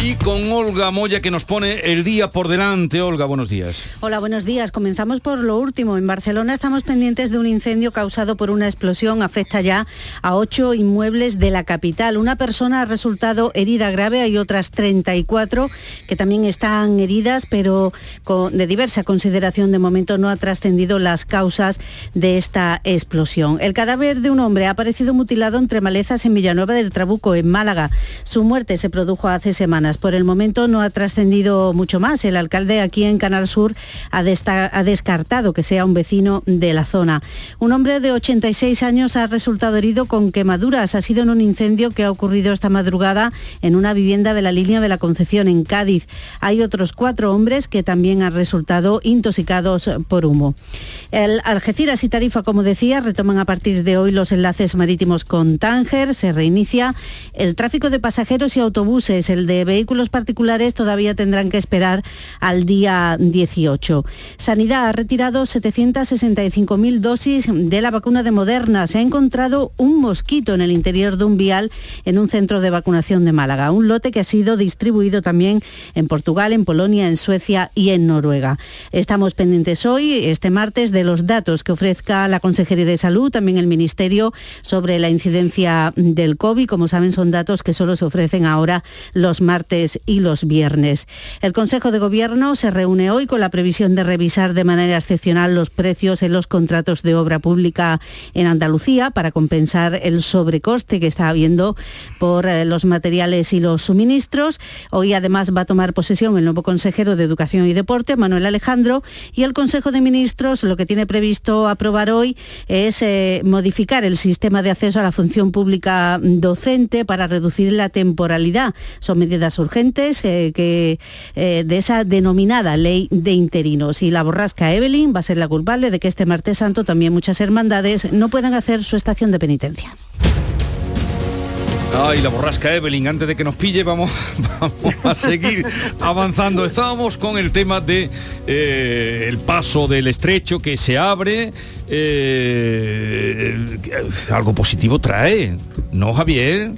Y con Olga Moya que nos pone el día por delante. Olga, buenos días. Hola, buenos días. Comenzamos por lo último. En Barcelona estamos pendientes de un incendio causado por una explosión. Afecta ya a ocho inmuebles de la capital. Una persona ha resultado herida grave. Hay otras 34 que también están heridas, pero con, de diversa consideración de momento no ha trascendido las causas de esta explosión. El cadáver de un hombre ha aparecido mutilado entre malezas en Villanueva del Trabuco, en Málaga. Su muerte se produjo hace semanas. Por el momento no ha trascendido mucho más. El alcalde aquí en Canal Sur ha, ha, descartado que sea un vecino de la zona. Un hombre de 86 años ha resultado herido con quemaduras. Ha sido en un incendio que ha ocurrido esta madrugada en una vivienda de la línea de la Concepción en Cádiz. Hay otros cuatro hombres que también han resultado intoxicados por humo. El Algeciras y Tarifa, como decía, retoman a partir de hoy los enlaces marítimos con Tánger. Se reinicia el tráfico de pasajeros y autobuses, el de vehículos particulares todavía tendrán que esperar al día 18. Sanidad ha retirado 765.000 dosis de la vacuna de Moderna. Se ha encontrado un mosquito en el interior de un vial en un centro de vacunación de Málaga, un lote que ha sido distribuido también en Portugal, en Polonia, en Suecia y en Noruega. Estamos pendientes hoy, este martes, de los datos que ofrezca la Consejería de Salud, también el Ministerio, sobre la incidencia del COVID. Como saben, son datos que solo se ofrecen ahora los martes y los viernes. El Consejo de Gobierno se reúne hoy con la previsión de revisar de manera excepcional los precios en los contratos de obra pública en Andalucía para compensar el sobrecoste que está habiendo por eh, los materiales y los suministros. Hoy además va a tomar posesión el nuevo consejero de Educación y Deporte, Manuel Alejandro, y el Consejo de Ministros lo que tiene previsto aprobar hoy es eh, modificar el sistema de acceso a la función pública docente para reducir la temporalidad. Son medidas urgentes eh, que, eh, de esa denominada ley de interinos. Y la borrasca Evelyn va a ser la culpable de que este martes santo también muchas hermandades no puedan hacer su estación de penitencia. Ay, la borrasca Evelyn, antes de que nos pille, vamos, a seguir avanzando. Estábamos con el tema de eh, el paso del estrecho que se abre. algo positivo trae, ¿no, Javier?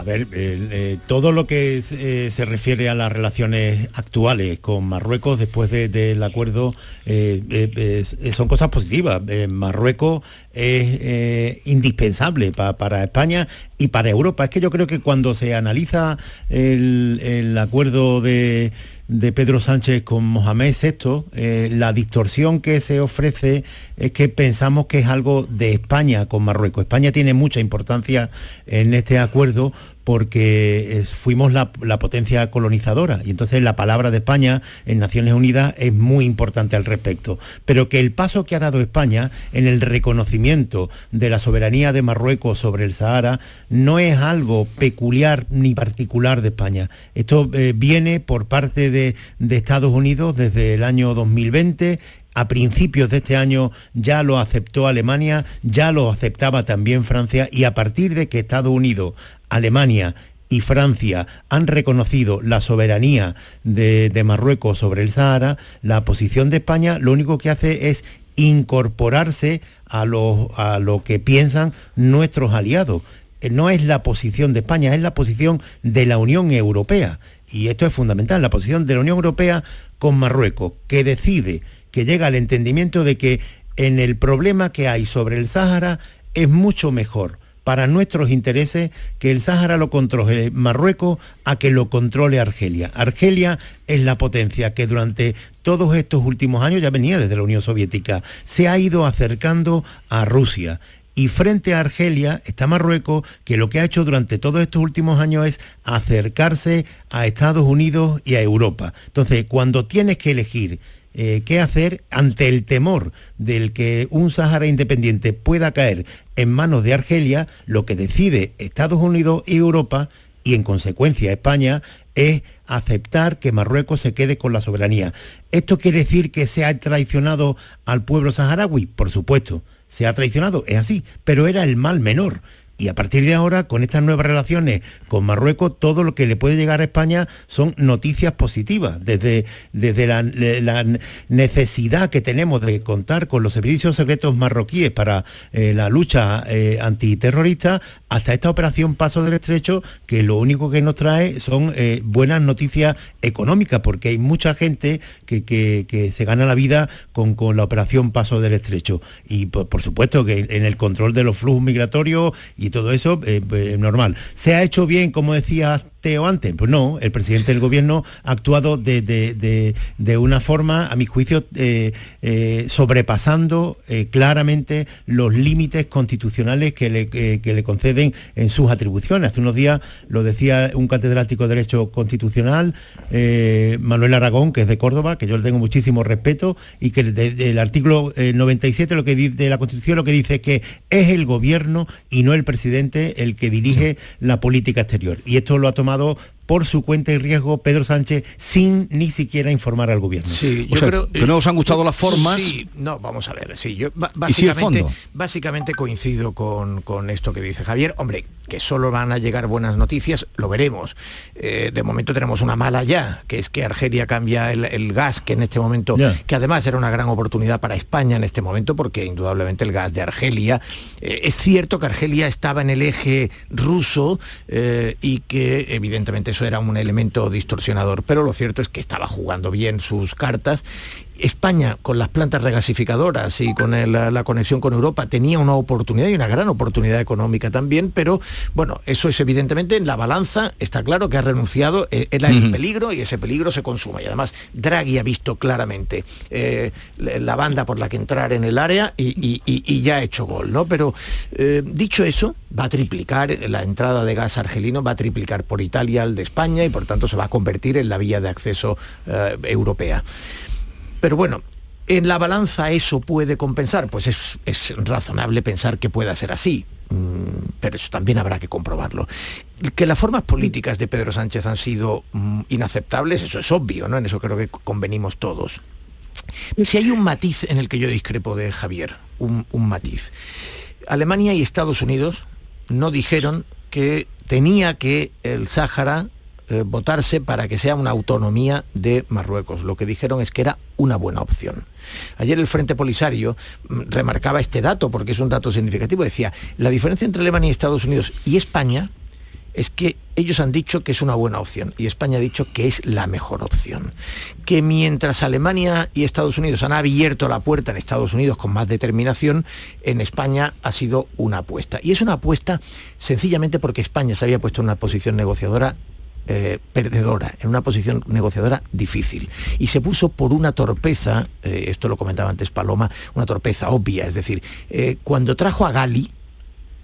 A ver, eh, todo lo que eh, se refiere a las relaciones actuales con Marruecos después del acuerdo eh, son cosas positivas. Marruecos es indispensable para España y para Europa. Es que yo creo que cuando se analiza el acuerdo de de Pedro Sánchez con Mohamed VI, eh, la distorsión que se ofrece es que pensamos que es algo de España con Marruecos. España tiene mucha importancia en este acuerdo porque fuimos la, potencia colonizadora y entonces la palabra de España en Naciones Unidas es muy importante al respecto. Pero que el paso que ha dado España en el reconocimiento de la soberanía de Marruecos sobre el Sahara no es algo peculiar ni particular de España. Esto eh, viene por parte de Estados Unidos desde el año 2020 a principios de este año ya lo aceptó Alemania, ya lo aceptaba también Francia y a partir de que Estados Unidos, Alemania y Francia han reconocido la soberanía de, Marruecos sobre el Sahara, la posición de España lo único que hace es incorporarse a lo, a lo que piensan nuestros aliados. Eh, no es la posición de España, es la posición de la Unión Europea. Y esto es fundamental, la posición de la Unión Europea con Marruecos, que decide que llega al entendimiento de que en el problema que hay sobre el Sáhara es mucho mejor para nuestros intereses que el Sáhara lo controle Marruecos a que lo controle Argelia. Argelia es la potencia que durante todos estos últimos años, ya venía desde la Unión Soviética, se ha ido acercando a Rusia. Y frente a Argelia está Marruecos, que lo que ha hecho durante todos estos últimos años es acercarse a Estados Unidos y a Europa. Entonces, cuando tienes que elegir eh, qué hacer ante el temor del que un Sahara independiente pueda caer en manos de Argelia, lo que decide Estados Unidos y Europa, y en consecuencia España, es aceptar que Marruecos se quede con la soberanía. ¿Esto quiere decir que se ha traicionado al pueblo saharaui? Por supuesto, se ha traicionado, es así, pero era el mal menor Y a partir de ahora, con estas nuevas relaciones con Marruecos, todo lo que le puede llegar a España son noticias positivas, desde, desde la, necesidad que tenemos de contar con los servicios secretos marroquíes para eh, la lucha eh, antiterrorista, hasta esta operación Paso del Estrecho, que lo único que nos trae son eh, buenas noticias económicas, porque hay mucha gente que, se gana la vida con, la operación Paso del Estrecho. Y por, supuesto que en el control de los flujos migratorios todo eso, es normal. Se ha hecho bien, como decía o antes? Pues no, el presidente del gobierno ha actuado de, una forma, a mi juicio, eh, eh, sobrepasando eh, claramente los límites constitucionales que le, le, conceden en sus atribuciones. Hace unos días lo decía un catedrático de Derecho Constitucional, Manuel Aragón, que es de Córdoba, que yo le tengo muchísimo respeto, y que el artículo 97 lo que, de la Constitución lo que dice es que es el gobierno y no el presidente el que dirige la política exterior. Y esto lo ha tomado tomado por su cuenta y riesgo Pedro Sánchez sin ni siquiera informar al gobierno. Sí, yo creo que no os han gustado las formas. Sí, no, vamos a ver, sí, yo básicamente, básicamente coincido con, con esto que dice Javier. Hombre, que solo van a llegar buenas noticias, lo veremos. Eh, de momento tenemos una mala ya, que es que Argelia cambia el, gas, que en este momento, que además era una gran oportunidad para España en este momento, porque indudablemente el gas de Argelia, eh, es cierto que Argelia estaba en el eje ruso eh, y que evidentemente eso era un elemento distorsionador, pero lo cierto es que estaba jugando bien sus cartas España, con las plantas regasificadoras y con la, conexión con Europa, tenía una oportunidad y una gran oportunidad económica también, pero bueno, eso es evidentemente en la balanza, está claro que ha renunciado, eh, era el peligro y ese peligro se consuma. Y además, Draghi ha visto claramente eh, la banda por la que entrar en el área y, ya ha hecho gol, ¿no? Pero eh, dicho eso, va a triplicar la entrada de gas argelino, va a triplicar por Italia al de España y por tanto se va a convertir en la vía de acceso europea. Pero bueno, ¿en la balanza eso puede compensar? Pues es, razonable pensar que pueda ser así mm, pero eso también habrá que comprobarlo. Que las formas políticas de Pedro Sánchez han sido mm, inaceptables, eso es obvio, ¿no? En eso creo que convenimos todos. Si hay un matiz en el que yo discrepo de Javier, un, matiz. Alemania y Estados Unidos no dijeron que tenía que el Sáhara eh, votarse para que sea una autonomía de Marruecos. Lo que dijeron es que era una buena opción. Ayer el Frente Polisario mm, remarcaba este dato porque es un dato significativo. Decía, la diferencia entre Alemania y Estados Unidos y España es que ellos han dicho que es una buena opción y España ha dicho que es la mejor opción. Que mientras Alemania y Estados Unidos han abierto la puerta en Estados Unidos con más determinación, en España ha sido una apuesta. Y es una apuesta sencillamente porque España se había puesto en una posición negociadora eh, perdedora, en una posición negociadora difícil. Y se puso por una torpeza, eh, esto lo comentaba antes Paloma, una torpeza obvia, es decir, eh, cuando trajo a Gali,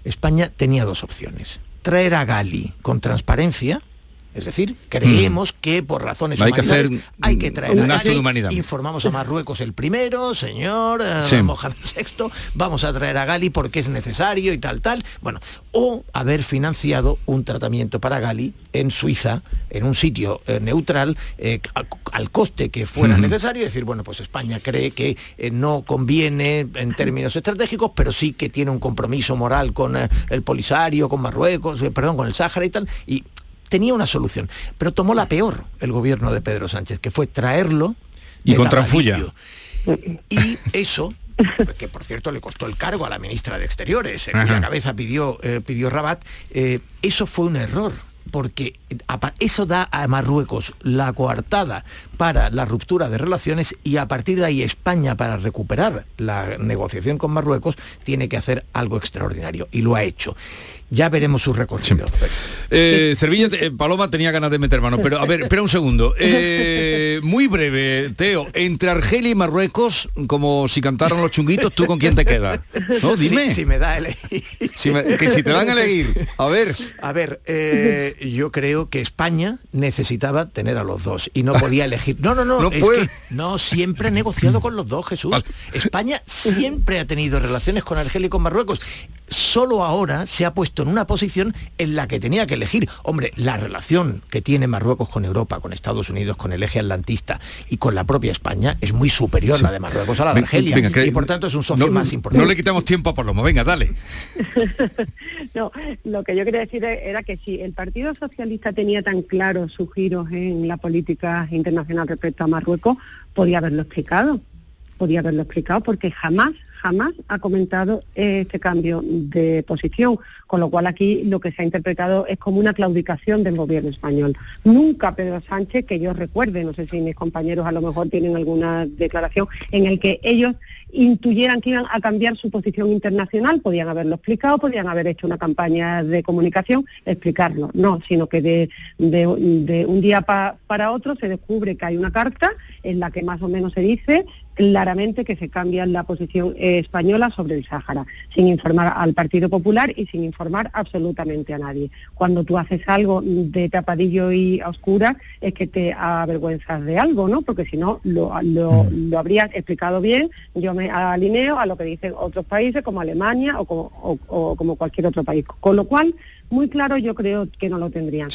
España tenía dos opciones. Traer a Gali con transparencia, es decir, creemos mm. que por razones hay que hacer hay que traer un acto de humanidad. Informamos a Marruecos el primero, señor eh, Mohamed VI, vamos a traer a Gali porque es necesario y tal, tal. Bueno, o haber financiado un tratamiento para Gali en Suiza, en un sitio eh, neutral, eh, al, coste que fuera necesario, decir, bueno, pues España cree que no conviene en términos estratégicos, pero sí que tiene un compromiso moral con el Polisario, con Marruecos, perdón, con el Sáhara y tal, y tenía una solución, pero tomó la peor el gobierno de Pedro Sánchez, que fue traerlo y con Fulla. Y eso que por cierto le costó el cargo a la ministra de Exteriores, en cuya cabeza pidió, eh, pidió Rabat, eh, eso fue un error porque eso da a Marruecos la coartada para la ruptura de relaciones y a partir de ahí España para recuperar la negociación con Marruecos tiene que hacer algo extraordinario y lo ha hecho. Ya veremos su recorrido. Eh, eh, Paloma tenía ganas de meter mano, pero a ver, espera un segundo. Eh, muy breve, Teo, entre Argelia y Marruecos, como si cantaron los chunguitos, ¿tú con quién te quedas? ¿No? Dime. Si, me da elegir. que si te dan a elegir. A ver. A ver, yo creo que España necesitaba tener a los dos y no podía elegir. No, no, no, no, no siempre ha negociado con los dos, Jesús. España siempre ha tenido relaciones con Argelia y con Marruecos. Solo ahora se ha puesto en una posición en la que tenía que elegir. Hombre, la relación que tiene Marruecos con Europa, con Estados Unidos, con el eje atlantista y con la propia España es muy superior a la de Marruecos a la de Argelia. y por tanto es un socio más importante. No le quitamos tiempo a Paloma, venga, dale. no, lo que yo quería decir era que si el Partido Socialista tenía tan claro sus giros en la política internacional respecto a Marruecos, podía haberlo explicado. Podía haberlo explicado porque jamás jamás ha comentado este cambio de posición, con lo cual aquí lo que se ha interpretado es como una claudicación del gobierno español. Nunca Pedro Sánchez, que yo recuerde, no sé si mis compañeros a lo mejor tienen alguna declaración en el que ellos intuyeran que iban a cambiar su posición internacional, podían haberlo explicado, podían haber hecho una campaña de comunicación, explicarlo. No, sino que de, un día para otro se descubre que hay una carta en la que más o menos se dice claramente que se cambia la posición eh, española sobre el Sáhara, sin informar al Partido Popular y sin informar absolutamente a nadie. Cuando tú haces algo de tapadillo y a oscura, es que te avergüenzas de algo, ¿no? Porque si no, lo, lo, habrías explicado bien, yo me alineo a lo que dicen otros países como Alemania o como, o, como cualquier otro país. Con lo cual, muy claro yo creo que no lo tendrían.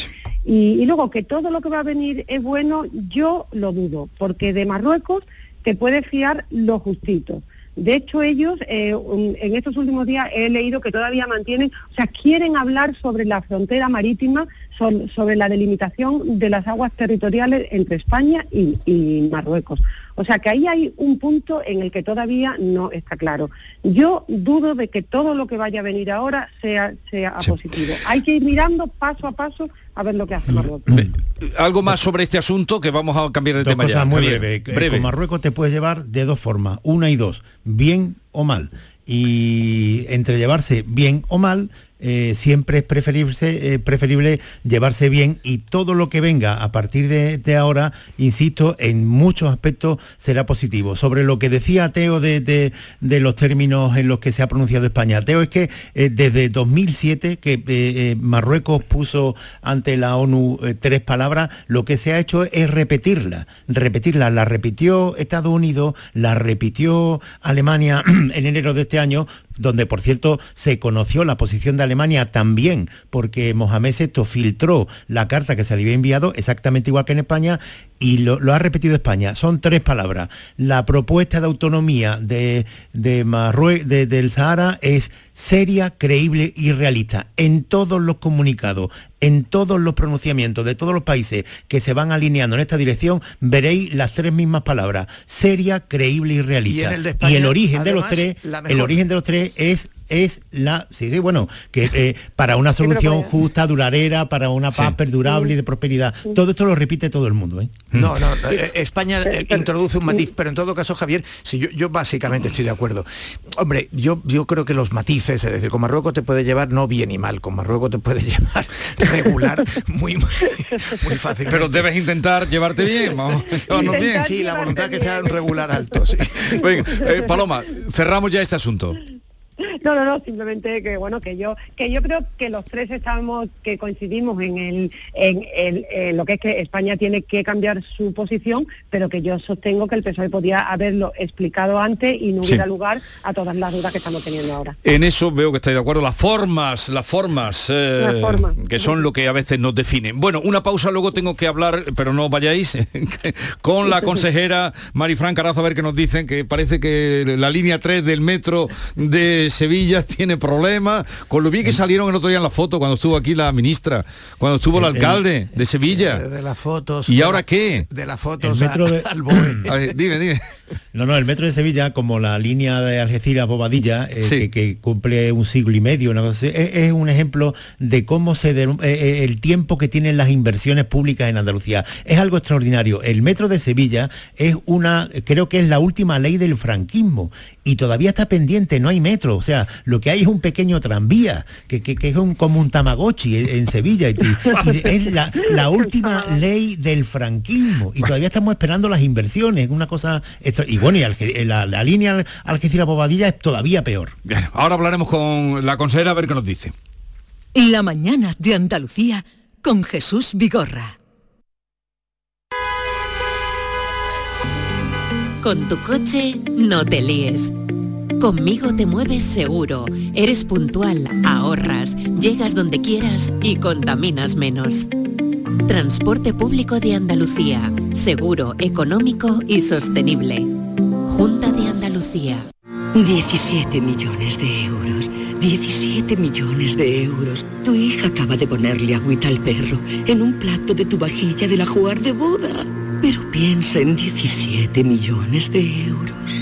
Y, y luego que todo lo que va a venir es bueno, yo lo dudo, porque de Marruecos te puede fiar lo justito. De hecho, ellos eh, en estos últimos días he leído que todavía mantienen, o sea, quieren hablar sobre la frontera marítima, sobre, la delimitación de las aguas territoriales entre España y, Marruecos. O sea, que ahí hay un punto en el que todavía no está claro. Yo dudo de que todo lo que vaya a venir ahora sea, sea positivo. Hay que ir mirando paso a paso a ver lo que hace Marruecos. Algo más sobre este asunto que vamos a cambiar de tema ya. Muy breve. breve. Con Marruecos te puedes llevar de dos formas, una y dos, bien o mal. Y entre llevarse bien o mal, eh, siempre es preferible, eh, preferible llevarse bien y todo lo que venga a partir de, ahora, insisto, en muchos aspectos será positivo. Sobre lo que decía Teo de, los términos en los que se ha pronunciado España. Teo es que eh, desde 2007 que Marruecos puso ante la ONU tres palabras, lo que se ha hecho es repetirla, repetirla. La repitió Estados Unidos, la repitió Alemania en enero de este año, donde por cierto se conoció la posición de Alemania también, porque Mohamed VI filtró la carta que se le había enviado exactamente igual que en España y lo, ha repetido España. Son tres palabras. La propuesta de autonomía de, de del Sahara es seria, creíble y realista. En todos los comunicados, en todos los pronunciamientos de todos los países que se van alineando en esta dirección, veréis las tres mismas palabras. Seria, creíble y realista. Y, el, origen de los tres, el origen de los tres es es la, sí, bueno, que eh, para una solución justa, duradera, para una paz perdurable y de prosperidad. Todo esto lo repite todo el mundo. ¿eh? No, no, eh, España introduce un matiz, pero en todo caso, Javier, si yo, yo básicamente estoy de acuerdo. Hombre, yo, yo creo que los matices, es decir, con Marruecos te puede llevar no bien y mal, con Marruecos te puede llevar regular muy, muy fácil. Pero debes intentar llevarte bien, vamos, bien. Sí, la voluntad que sea regular alto. Sí. Venga, Paloma, cerramos ya este asunto. No, no, no, simplemente que bueno, que yo, que yo creo que los tres estamos, que coincidimos en el, en, el, lo que es que España tiene que cambiar su posición, pero que yo sostengo que el PSOE podía haberlo explicado antes y no hubiera lugar a todas las dudas que estamos teniendo ahora. En eso veo que estáis de acuerdo. Las formas, las formas, eh, que son lo que a veces nos definen. Bueno, una pausa, luego tengo que hablar, pero no vayáis, con la consejera Marifran Carazo a ver qué nos dicen, que parece que la línea 3 del metro de Sevilla tiene problemas, con lo bien que salieron el otro día en la foto cuando estuvo aquí la ministra, cuando estuvo el, alcalde de Sevilla. De, las fotos. ¿Y ahora qué? De las fotos metro de... dime, dime. No, no, el metro de Sevilla, como la línea de Algeciras Bobadilla, eh, que, cumple un siglo y medio, es, un ejemplo de cómo se eh, eh, el tiempo que tienen las inversiones públicas en Andalucía. Es algo extraordinario. El metro de Sevilla es una, creo que es la última ley del franquismo y todavía está pendiente, no hay metro. O sea, lo que hay es un pequeño tranvía, que, es un, como un tamagotchi en, Sevilla. Y, es la, última ley del franquismo. Y todavía estamos esperando las inversiones, una cosa Y bueno, y la, la, línea Algeciras-Bobadilla es todavía peor. ahora hablaremos con la consejera a ver qué nos dice. La mañana de Andalucía con Jesús Vigorra. Con tu coche no te líes. Conmigo te mueves seguro, eres puntual, ahorras, llegas donde quieras y contaminas menos. Transporte público de Andalucía, seguro, económico y sostenible. Junta de Andalucía. 17 millones de euros. 17 millones de euros. Tu hija acaba de ponerle agüita al perro en un plato de tu vajilla de la jugar de boda. Pero piensa en 17 millones de euros.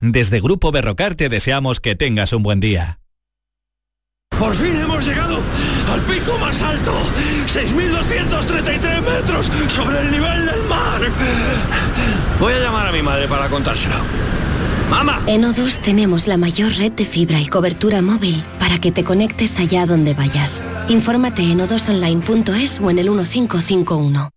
Desde Grupo Berrocar te deseamos que tengas un buen día. Por fin hemos llegado al pico más alto, 6.233 metros sobre el nivel del mar. Voy a llamar a mi madre para contárselo. ¡Mamá! En O2 tenemos la mayor red de fibra y cobertura móvil para que te conectes allá donde vayas. Infórmate en o2online.es o en el 1551.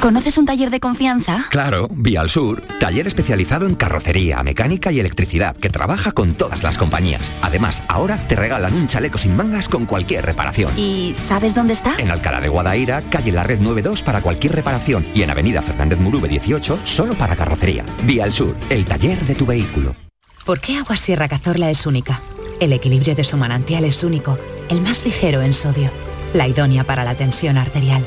¿Conoces un taller de confianza? Claro, Vía al Sur, taller especializado en carrocería, mecánica y electricidad, que trabaja con todas las compañías. Además, ahora te regalan un chaleco sin mangas con cualquier reparación. ¿Y sabes dónde está? En Alcalá de Guadaira, calle La Red 92 para cualquier reparación y en Avenida Fernández Murube 18 solo para carrocería. Vía al Sur, el taller de tu vehículo. ¿Por qué Agua Sierra Cazorla es única? El equilibrio de su manantial es único, el más ligero en sodio, la idónea para la tensión arterial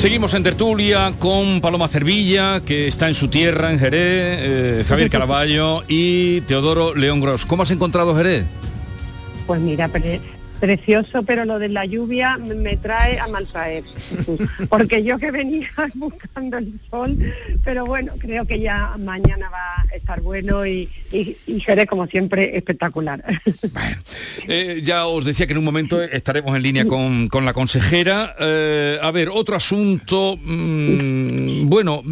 Seguimos en tertulia con Paloma Cervilla, que está en su tierra, en Jerez, eh, Javier Caraballo y Teodoro León Gross. ¿Cómo has encontrado Jerez? Pues mira, precioso, pero lo de la lluvia me trae a maltraer, porque yo que venía buscando el sol, pero bueno, creo que ya mañana va a estar bueno y, y, seré como siempre espectacular. Eh, ya os decía que en un momento estaremos en línea con, la consejera. Eh, a ver, otro asunto, mm, bueno,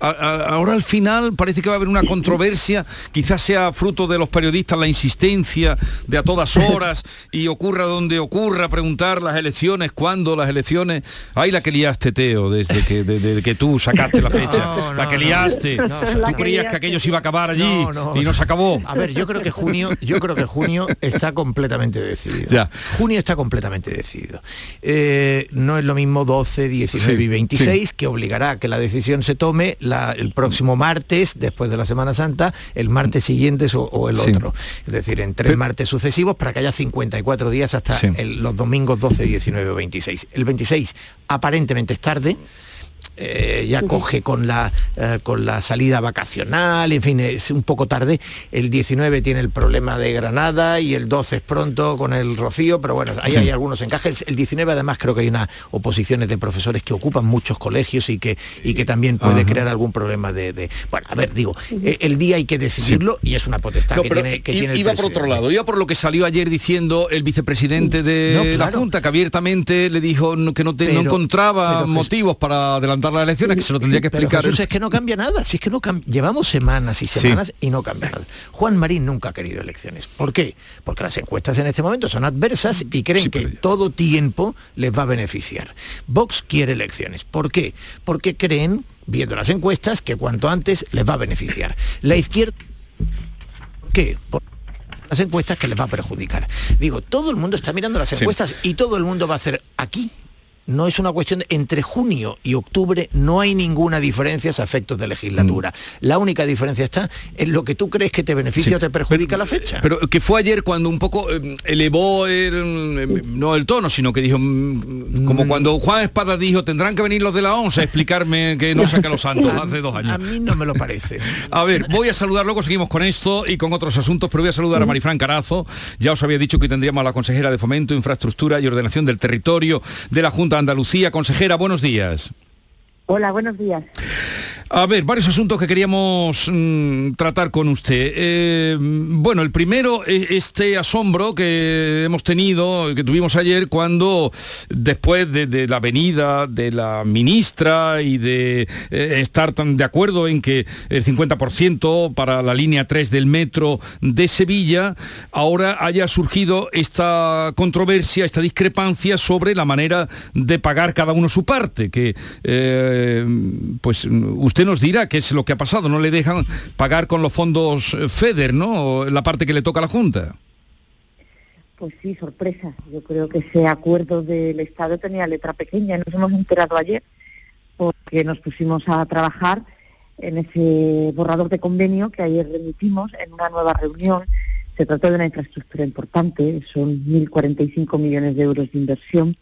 ahora al final parece que va a haber una controversia, quizás sea fruto de los periodistas la insistencia de a todas horas y ocurra donde ocurra, preguntar las elecciones, cuándo las elecciones. Ay, la que liaste, Teo, desde que, desde que tú sacaste la fecha. la que liaste. tú creías que aquello se iba a acabar allí y no se acabó. A ver, yo creo que junio, yo creo que junio está completamente decidido. Ya. Junio está completamente decidido. Eh, no es lo mismo 12, 19 y 26, que obligará a que la decisión se tome el próximo martes, después de la Semana Santa, el martes siguiente o, el otro. Es decir, en tres martes sucesivos para que haya 54 días hasta los domingos 12, 19 o 26. El 26 aparentemente es tarde, eh, ya coge con la, eh, con la salida vacacional, en fin, es un poco tarde. El 19 tiene el problema de Granada y el 12 es pronto con el Rocío, pero bueno, ahí hay algunos encajes. El 19 además creo que hay unas oposiciones de profesores que ocupan muchos colegios y que, y que también puede crear algún problema de, Bueno, a ver, digo, eh, el día hay que decidirlo y es una potestad que, tiene, que tiene Iba por otro lado, iba por lo que salió ayer diciendo el vicepresidente de la Junta, que abiertamente le dijo que no, no encontraba motivos para adelantar las elecciones, que se lo tendría que explicar. Pero es que no cambia nada, si es que no llevamos semanas y semanas y no cambia nada. Juan Marín nunca ha querido elecciones. ¿Por qué? Porque las encuestas en este momento son adversas y creen que todo tiempo les va a beneficiar. Vox quiere elecciones. ¿Por qué? Porque creen, viendo las encuestas, que cuanto antes les va a beneficiar. La izquierda... ¿Qué? Por las encuestas que les va a perjudicar. Digo, todo el mundo está mirando las encuestas y todo el mundo va a hacer aquí no es una cuestión de, entre junio y octubre no hay ninguna diferencia a efectos de legislatura. Mm. La única diferencia está en lo que tú crees que te beneficia o te perjudica la fecha. Pero que fue ayer cuando un poco eh, elevó el, eh, no el tono, sino que dijo mm, como mm. cuando Juan Espada dijo tendrán que venir los de la ONCE a explicarme que no saca los santos hace dos años. A mí no me lo parece. a ver, voy a saludar luego seguimos con esto y con otros asuntos, pero voy a saludar a Marifran Carazo. Ya os había dicho que tendríamos a la consejera de Fomento, Infraestructura y Ordenación del Territorio de la Junta Andalucía. Consejera, buenos días. Hola, buenos días. A ver, varios asuntos que queríamos mm, tratar con usted. Eh, bueno, el primero, es este asombro que hemos tenido, que tuvimos ayer, cuando después de, la venida de la ministra y de eh, estar tan de acuerdo en que el 50% para la línea 3 del metro de Sevilla, ahora haya surgido esta controversia, esta discrepancia sobre la manera de pagar cada uno su parte, que eh, pues usted usted nos dirá qué es lo que ha pasado. No le dejan pagar con los fondos eh, FEDER, ¿no? La parte que le toca a la Junta. Pues sí, sorpresa. Yo creo que ese acuerdo del Estado tenía letra pequeña. Nos hemos enterado ayer porque nos pusimos a trabajar en ese borrador de convenio que ayer remitimos en una nueva reunión. Se trata de una infraestructura importante, son 1.045 millones de euros de inversión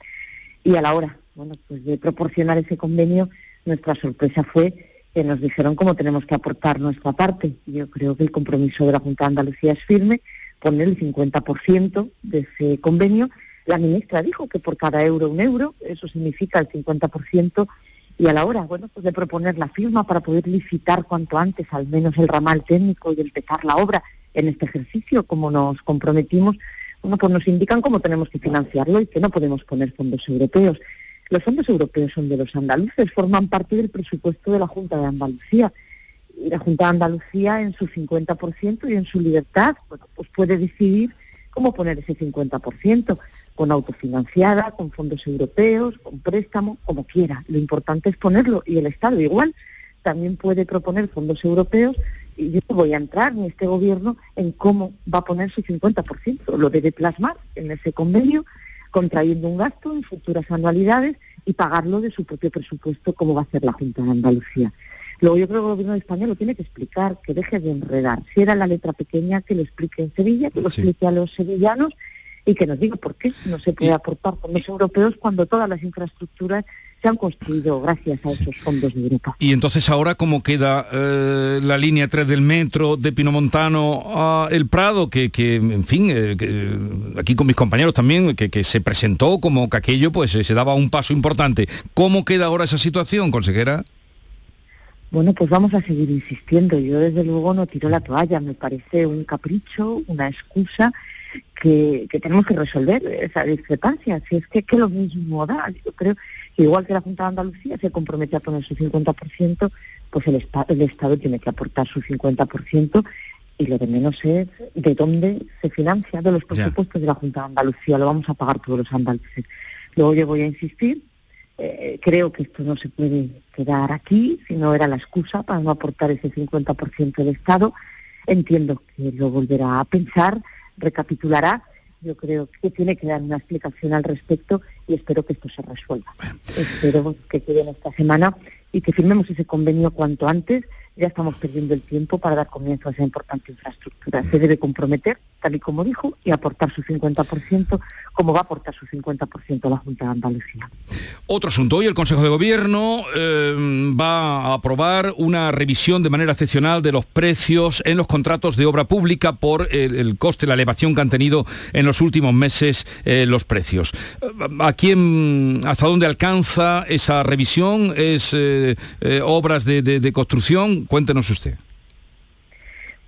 y a la hora bueno, pues de proporcionar ese convenio, nuestra sorpresa fue que nos dijeron cómo tenemos que aportar nuestra parte. Yo creo que el compromiso de la Junta de Andalucía es firme, poner el 50% de ese convenio. La ministra dijo que por cada euro un euro, eso significa el 50%, y a la hora, bueno, pues de proponer la firma para poder licitar cuanto antes al menos el ramal técnico y empezar la obra en este ejercicio, como nos comprometimos, bueno, pues nos indican cómo tenemos que financiarlo y que no podemos poner fondos europeos. Los fondos europeos son de los andaluces, forman parte del presupuesto de la Junta de Andalucía. Y la Junta de Andalucía, en su 50% y en su libertad, pues puede decidir cómo poner ese 50%, con autofinanciada, con fondos europeos, con préstamo, como quiera. Lo importante es ponerlo y el Estado igual también puede proponer fondos europeos y yo voy a entrar ni este gobierno en cómo va a poner su 50%. Lo debe plasmar en ese convenio contrayendo un gasto en futuras anualidades y pagarlo de su propio presupuesto como va a hacer la Junta de Andalucía. Luego yo creo que el gobierno de España lo tiene que explicar, que deje de enredar. Si era la letra pequeña, que lo explique en Sevilla, que lo explique a los sevillanos y que nos diga por qué no se puede aportar fondos europeos cuando todas las infraestructuras se han construido gracias a esos fondos de Europa. Y entonces ahora cómo queda eh, la línea 3 del metro de Pinomontano a El Prado, que, en fin, eh, aquí con mis compañeros también, que, se presentó como que aquello pues eh, se daba un paso importante. ¿Cómo queda ahora esa situación, consejera? Bueno, pues vamos a seguir insistiendo. Yo desde luego no tiro la toalla, me parece un capricho, una excusa que, tenemos que resolver esa discrepancia. Si es que, que lo mismo da, yo creo igual que la Junta de Andalucía se compromete a poner su 50%, pues el, el Estado tiene que aportar su 50% y lo de menos es de dónde se financia de los presupuestos de la Junta de Andalucía, lo vamos a pagar todos los andaluces. Luego yo voy a insistir, eh, creo que esto no se puede quedar aquí, si no era la excusa para no aportar ese 50% del Estado. Entiendo que lo volverá a pensar, recapitulará yo creo que tiene que dar una explicación al respecto y espero que esto se resuelva. Espero que quede en esta semana y que firmemos ese convenio cuanto antes ya estamos perdiendo el tiempo para dar comienzo a esa importante infraestructura. Se debe comprometer, tal y como dijo, y aportar su 50%, como va a aportar su 50% la Junta de Andalucía. Otro asunto. Hoy el Consejo de Gobierno eh, va a aprobar una revisión de manera excepcional de los precios en los contratos de obra pública por el, coste, la elevación que han tenido en los últimos meses eh, los precios. ¿A quién, hasta dónde alcanza esa revisión? ¿Es eh, obras de construcción? Cuéntenos usted.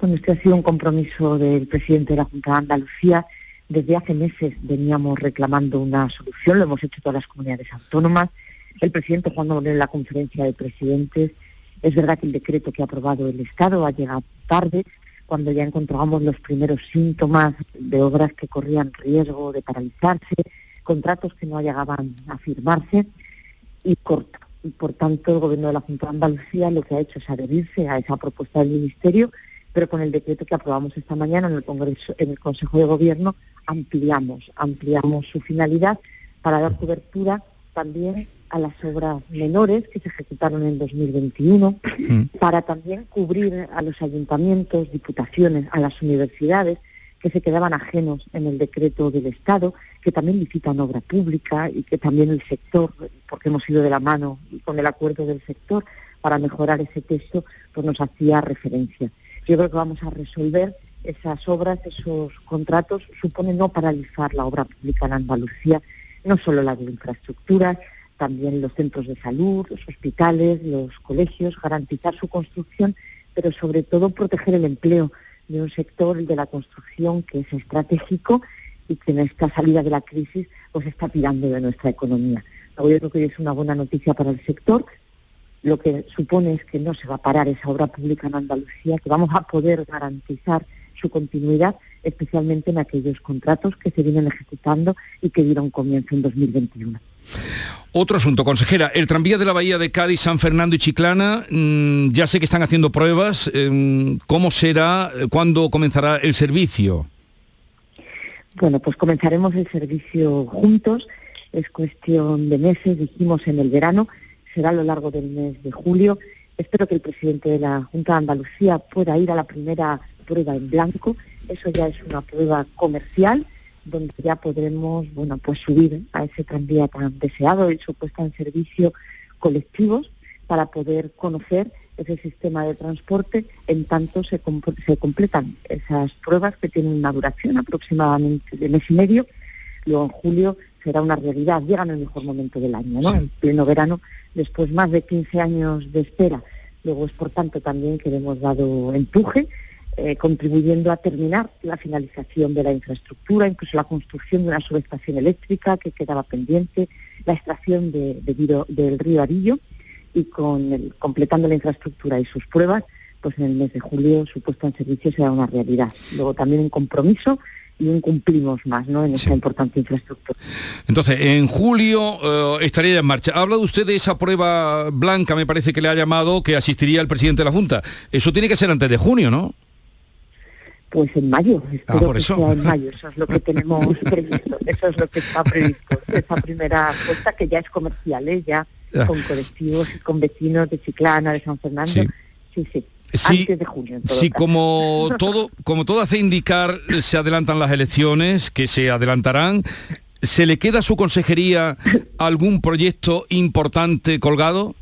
Bueno, este ha sido un compromiso del presidente de la Junta de Andalucía. Desde hace meses veníamos reclamando una solución, lo hemos hecho todas las comunidades autónomas. El presidente Juan Manuel en la conferencia de presidentes. Es verdad que el decreto que ha aprobado el Estado ha llegado tarde, cuando ya encontrábamos los primeros síntomas de obras que corrían riesgo de paralizarse, contratos que no llegaban a firmarse y corta y por tanto el Gobierno de la Junta de Andalucía lo que ha hecho es adherirse a esa propuesta del Ministerio, pero con el decreto que aprobamos esta mañana en el Congreso, en el Consejo de Gobierno, ampliamos, ampliamos su finalidad para dar cobertura también a las obras menores que se ejecutaron en 2021, mm. para también cubrir a los ayuntamientos, diputaciones, a las universidades que se quedaban ajenos en el decreto del Estado, que también licitan obra pública y que también el sector, porque hemos ido de la mano y con el acuerdo del sector para mejorar ese texto, pues nos hacía referencia. Yo creo que vamos a resolver esas obras, esos contratos, supone no paralizar la obra pública en Andalucía, no solo la de infraestructuras, también los centros de salud, los hospitales, los colegios, garantizar su construcción, pero sobre todo proteger el empleo de un sector de la construcción que es estratégico y que en esta salida de la crisis pues está tirando de nuestra economía. yo creo que es una buena noticia para el sector. Lo que supone es que no se va a parar esa obra pública en Andalucía, que vamos a poder garantizar su continuidad, especialmente en aquellos contratos que se vienen ejecutando y que dieron comienzo en 2021. Otro asunto, consejera, el tranvía de la Bahía de Cádiz, San Fernando y Chiclana, mm, ya sé que están haciendo pruebas, em, ¿cómo será, cuándo comenzará el servicio? Bueno, pues comenzaremos el servicio juntos, es cuestión de meses, dijimos en el verano, será a lo largo del mes de julio. Espero que el presidente de la Junta de Andalucía pueda ir a la primera prueba en blanco, eso ya es una prueba comercial donde ya podremos bueno pues subir a ese tranvía tan deseado y su puesta en servicio colectivos para poder conocer ese sistema de transporte en tanto se, se completan esas pruebas que tienen una duración aproximadamente de mes y medio. Luego en julio será una realidad, llegan en el mejor momento del año, ¿no? En pleno verano, después más de 15 años de espera. Luego es por tanto también que le hemos dado empuje eh, contribuyendo a terminar la finalización de la infraestructura, incluso la construcción de una subestación eléctrica que quedaba pendiente, la extracción de, del río Arillo y con completando la infraestructura y sus pruebas, pues en el mes de julio su puesta en servicio será una realidad. Luego también un compromiso y un cumplimos más ¿no? en esta importante infraestructura. Entonces, en julio eh, estaría en marcha. Ha hablado usted de esa prueba blanca, me parece que le ha llamado, que asistiría el presidente de la Junta. Eso tiene que ser antes de junio, ¿no? Pues en mayo, ah, espero que sea en mayo, eso es lo que tenemos previsto, eso es lo que está previsto, esa primera apuesta que ya es comercial, ¿eh? ya con colectivos y con vecinos de Chiclana, de San Fernando, sí, sí. antes de junio. sí, como todo, como todo hace indicar, se adelantan las elecciones, que se adelantarán. ¿Se le queda a su consejería algún proyecto importante colgado?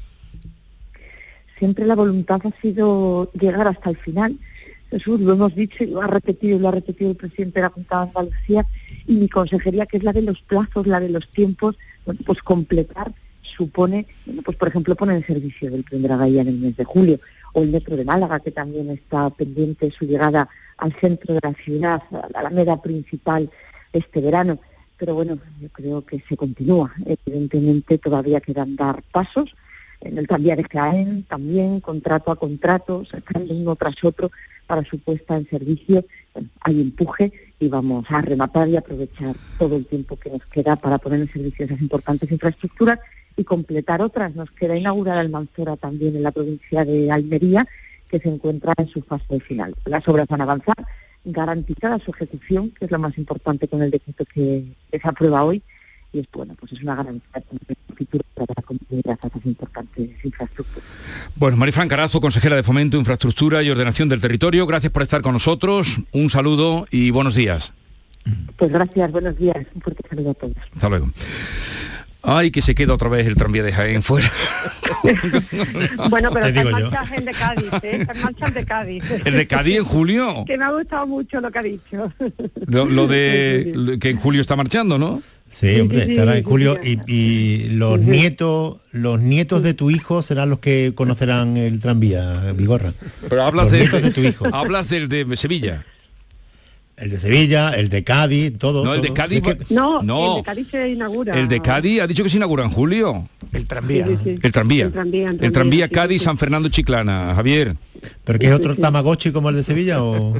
Siempre la voluntad ha sido llegar hasta el final Jesús, lo hemos dicho y lo ha repetido, lo ha repetido el presidente de la Junta de Andalucía y mi consejería, que es la de los plazos, la de los tiempos, pues completar supone, pues por ejemplo poner en servicio del Primera Bahía en el mes de julio, o el metro de Málaga, que también está pendiente su llegada al centro de la ciudad, a la meda principal este verano. Pero bueno, yo creo que se continúa. Evidentemente todavía quedan dar pasos. En el cambiar de CAEN también, contrato a contrato, sacando uno tras otro para su puesta en servicio. hay empuje y vamos a rematar y aprovechar todo el tiempo que nos queda para poner en servicio esas importantes infraestructuras y completar otras. Nos queda inaugurar Almanzora también en la provincia de Almería, que se encuentra en su fase final. Las obras van a avanzar, garantizada su ejecución, que es lo más importante con el decreto que se aprueba hoy, y es bueno, pues es una garantía futuro para la comunidad a esas importantes infraestructuras. Bueno, Marifran Carazo, consejera de Fomento, Infraestructura y Ordenación del Territorio, gracias por estar con nosotros, un saludo y buenos días. Pues gracias, buenos días, un fuerte saludo a todos. Hasta luego. Ay, que se queda otra vez el tranvía de Jaén fuera. bueno, pero está en marcha el de Cádiz, ¿eh? está en marcha el de Cádiz. ¿El de Cádiz en julio? que me ha gustado mucho lo que ha dicho. lo de que en julio está marchando, ¿no? Sí, hombre, estará en julio y, los nietos, los nietos de tu hijo serán los que conocerán el tranvía, Vigorra. Pero hablas de, de tu hijo. Hablas del de Sevilla. El de Sevilla, el de Cádiz, todo. No, el de Cádiz. no, el de Cádiz se inaugura. El de Cádiz ha dicho que se inaugura en julio. El tranvía. El tranvía. El tranvía, Cádiz, San Fernando Chiclana, Javier. ¿Pero qué es otro Tamagotchi como el de Sevilla o...?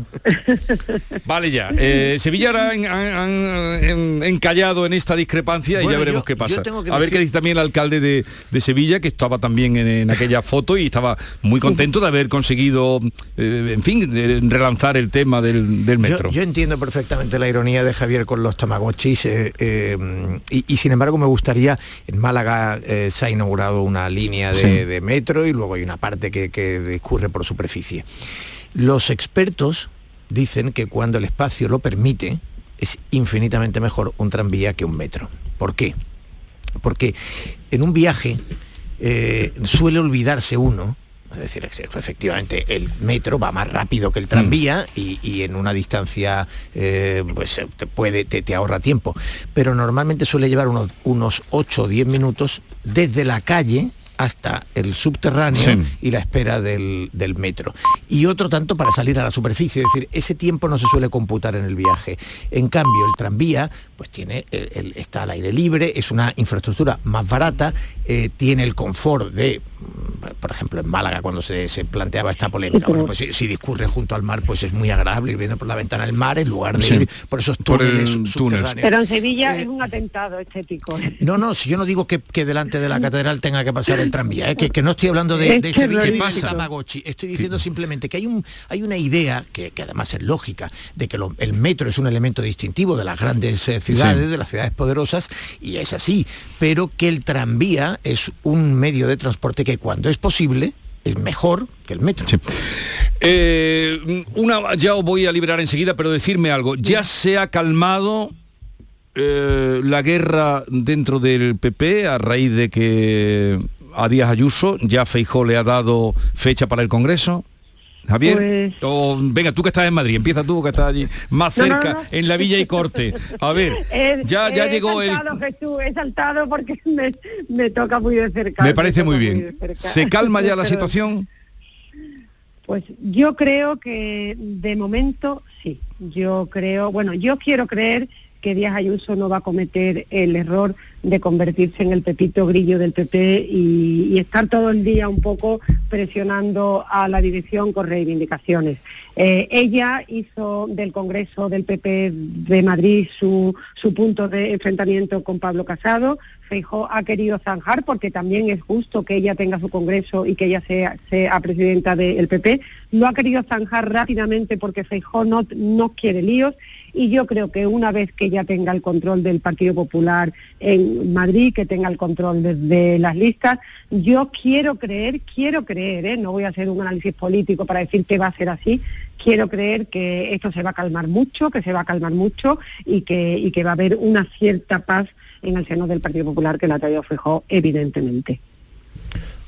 vale ya. Eh, Sevilla han, encallado en esta discrepancia y ya veremos qué pasa. A ver qué dice también el alcalde de, Sevilla, que estaba también en, aquella foto y estaba muy contento de haber conseguido, eh, en fin, relanzar el tema del, metro. Yo, entiendo perfectamente la ironía de Javier con los Tamagotchis eh, y, sin embargo me gustaría, en Málaga se ha inaugurado una línea de, metro y luego hay una parte que, que discurre por superficie. Los expertos dicen que cuando el espacio lo permite, es infinitamente mejor un tranvía que un metro. ¿Por qué? Porque en un viaje eh, suele olvidarse uno, es decir, efectivamente el metro va más rápido que el tranvía mm. y, en una distancia eh, pues te, puede, te, ahorra tiempo. Pero normalmente suele llevar unos, unos 8 o 10 minutos desde la calle hasta el subterráneo y la espera del, metro. Y otro tanto para salir a la superficie, es decir, ese tiempo no se suele computar en el viaje. En cambio, el tranvía, pues tiene, el, está al aire libre, es una infraestructura más barata, eh, tiene el confort de, por ejemplo, en Málaga, cuando se, planteaba esta polémica, bueno, pues si, discurre junto al mar, pues es muy agradable ir viendo por la ventana el mar en lugar de ir por esos túneles subterráneos. Pero en Sevilla eh, es un atentado estético. No, no, si yo no digo que, que delante de la catedral tenga que pasar el tranvía, ¿eh? que, no estoy hablando de, de Sevilla de Tamagotchi, estoy diciendo simplemente que hay, un, hay una idea, que, además es lógica, de que el metro es un elemento distintivo de las grandes eh, ciudades, de las ciudades poderosas, y es así, pero que el tranvía es un medio de transporte que cuando es posible, es mejor que el metro. Eh, una, ya os voy a liberar enseguida, pero decirme algo. ¿Ya se ha calmado la guerra dentro del PP a raíz de que a Díaz Ayuso, ya Feijó le ha dado fecha para el Congreso. Javier, pues- venga, tú que estás en Madrid, empieza tú que estás allí más cerca, en la Villa y Corte. A ver, ya, ya llegó el... Jesús, he saltado porque me, toca muy de cerca. Me parece muy bien. ¿Se calma ya la situación? Pues yo creo que de momento sí. Yo creo, bueno, yo quiero creer que Díaz Ayuso no va a cometer el error de convertirse en el pepito grillo del PP y, estar todo el día un poco presionando a la dirección con reivindicaciones. Eh, ella hizo del Congreso del PP de Madrid su, su punto de enfrentamiento con Pablo Casado, Feijó ha querido zanjar porque también es justo que ella tenga su congreso y que ella sea, sea presidenta del PP. Lo ha querido zanjar rápidamente porque Feijó no, no quiere líos y yo creo que una vez que ella tenga el control del Partido Popular en Madrid, que tenga el control desde las listas, yo quiero creer, quiero creer, ¿eh? no voy a hacer un análisis político para decir que va a ser así, quiero creer que esto se va a calmar mucho, que se va a calmar mucho y que, va a haber una cierta paz en el seno del Partido Popular que la traído Fijó, evidentemente.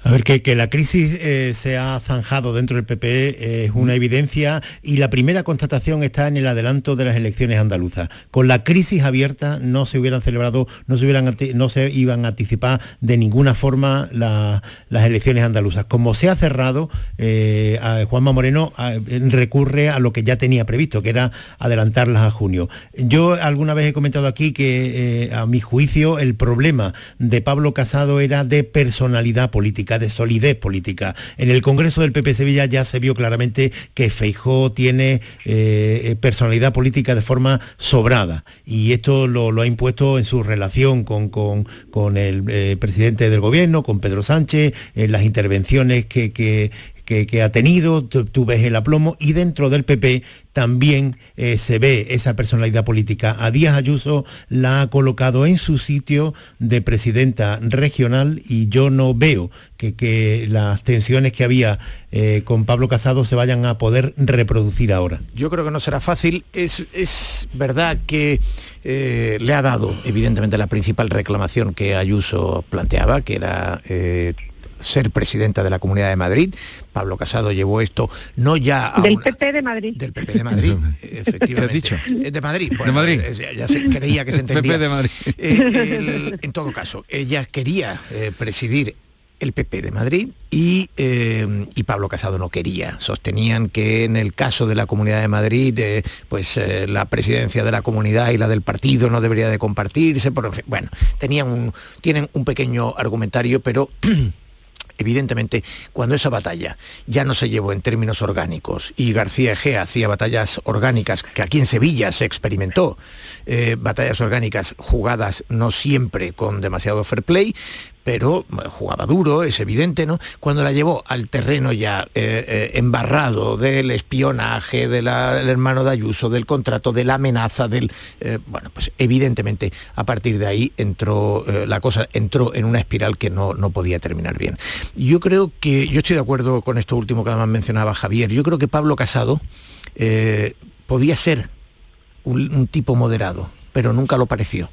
A ver, que, la crisis eh, se ha zanjado dentro del PP e, es una evidencia y la primera constatación está en el adelanto de las elecciones andaluzas. Con la crisis abierta no se hubieran celebrado, no se, hubieran, no se iban a anticipar de ninguna forma las elecciones andaluzas. Como se ha cerrado, eh, Juanma Moreno recurre a lo que ya tenía previsto, que era adelantarlas a junio. Yo alguna vez he comentado aquí que eh, a mi juicio el problema de Pablo Casado era de personalidad política de solidez política. En el Congreso del PP Sevilla ya se vio claramente que Feijó tiene eh, personalidad política de forma sobrada y esto lo, ha impuesto en su relación con, con, el eh, presidente del gobierno, con Pedro Sánchez, en las intervenciones que, que, que, ha tenido, tú, ves el aplomo y dentro del PP también eh, se ve esa personalidad política. A Díaz Ayuso la ha colocado en su sitio de presidenta regional y yo no veo que, las tensiones que había eh, con Pablo Casado se vayan a poder reproducir ahora. Yo creo que no será fácil. Es, es verdad que eh, le ha dado, evidentemente, la principal reclamación que Ayuso planteaba, que era ser presidenta de la Comunidad de Madrid. Pablo Casado llevó esto no ya a Del PP de Madrid. Del PP de Madrid, efectivamente. dicho? De Madrid. de Madrid. Ya, se creía que se entendía. PP de Madrid. Eh, en todo caso, ella quería eh, presidir el PP de Madrid eh, y, Pablo Casado no quería. Sostenían que en el caso de la Comunidad de Madrid, eh, pues eh, la presidencia de la comunidad y la del partido no debería de compartirse. bueno, tenían un, tienen un pequeño argumentario, pero Evidentemente, cuando esa batalla ya no se llevó en términos orgánicos y García Egea hacía batallas orgánicas, que aquí en Sevilla se experimentó, eh, batallas orgánicas jugadas no siempre con demasiado fair play, pero jugaba duro, es evidente, ¿no? Cuando la llevó al terreno ya eh, eh, embarrado del espionaje, del hermano de Ayuso, del contrato, de la amenaza, del... bueno, pues evidentemente a partir de ahí entró, la cosa entró en una espiral que no, no podía terminar bien. Yo creo que, yo estoy de acuerdo con esto último que además mencionaba Javier, yo creo que Pablo Casado podía ser un, tipo moderado, pero nunca lo pareció.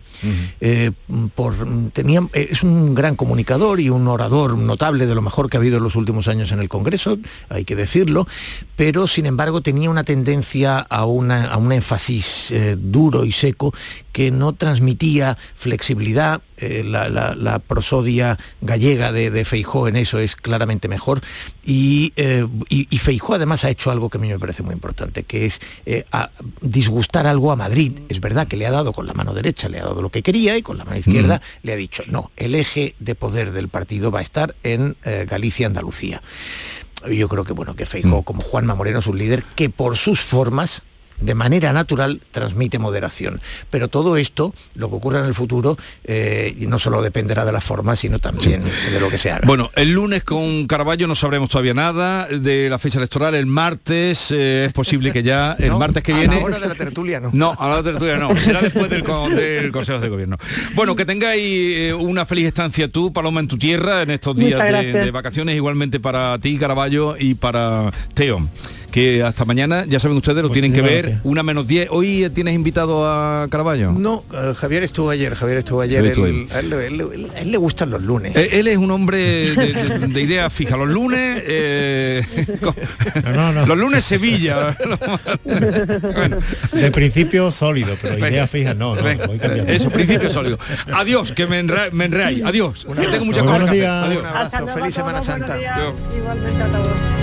Eh, por, tenía, eh, es un gran comunicador y un orador notable de lo mejor que ha habido en los últimos años en el Congreso, hay que decirlo, pero sin embargo tenía una tendencia a, una, a un énfasis eh, duro y seco que no transmitía flexibilidad. La, prosodia gallega de, Feijó en eso es claramente mejor. Y, y, Feijó además ha hecho algo que a mí me parece muy importante, que es disgustar algo a Madrid. Es verdad que le ha dado con la mano derecha, le ha dado lo que quería y con la mano izquierda mm. le ha dicho, no, el eje de poder del partido va a estar en eh, Galicia-Andalucía. Yo creo que bueno, que Feijóo, mm. como Juanma Moreno es un líder que por sus formas de manera natural transmite moderación. Pero todo esto, lo que ocurra en el futuro, eh, no solo dependerá de la forma, sino también de lo que se haga. Bueno, el lunes con Caraballo no sabremos todavía nada de la fecha electoral. El martes eh, es posible que ya, el martes que viene... A la hora de la tertulia no. No, a la hora de la tertulia no. Será después del, Consejo de Gobierno. Bueno, que tengáis eh, una feliz estancia tú, Paloma, en tu tierra, en estos días de, vacaciones, igualmente para ti, Caraballo, y para Teo que hasta mañana, ya saben ustedes, lo pues tienen que ver, una menos 10. ¿Hoy tienes invitado a Caraballo? No, eh, Javier estuvo ayer, Javier estuvo ayer. Él, a, él, le gustan los lunes. Eh, él, es un hombre de, ideas fijas. Los lunes... Eh, los lunes Sevilla. De principio sólido, pero ideas fijas no, no Eso, principio sólido. Adiós, que me, enreáis. Adiós. que tengo muchas cosas. Adiós. Un abrazo. Feliz Semana Santa. Igualmente a todos.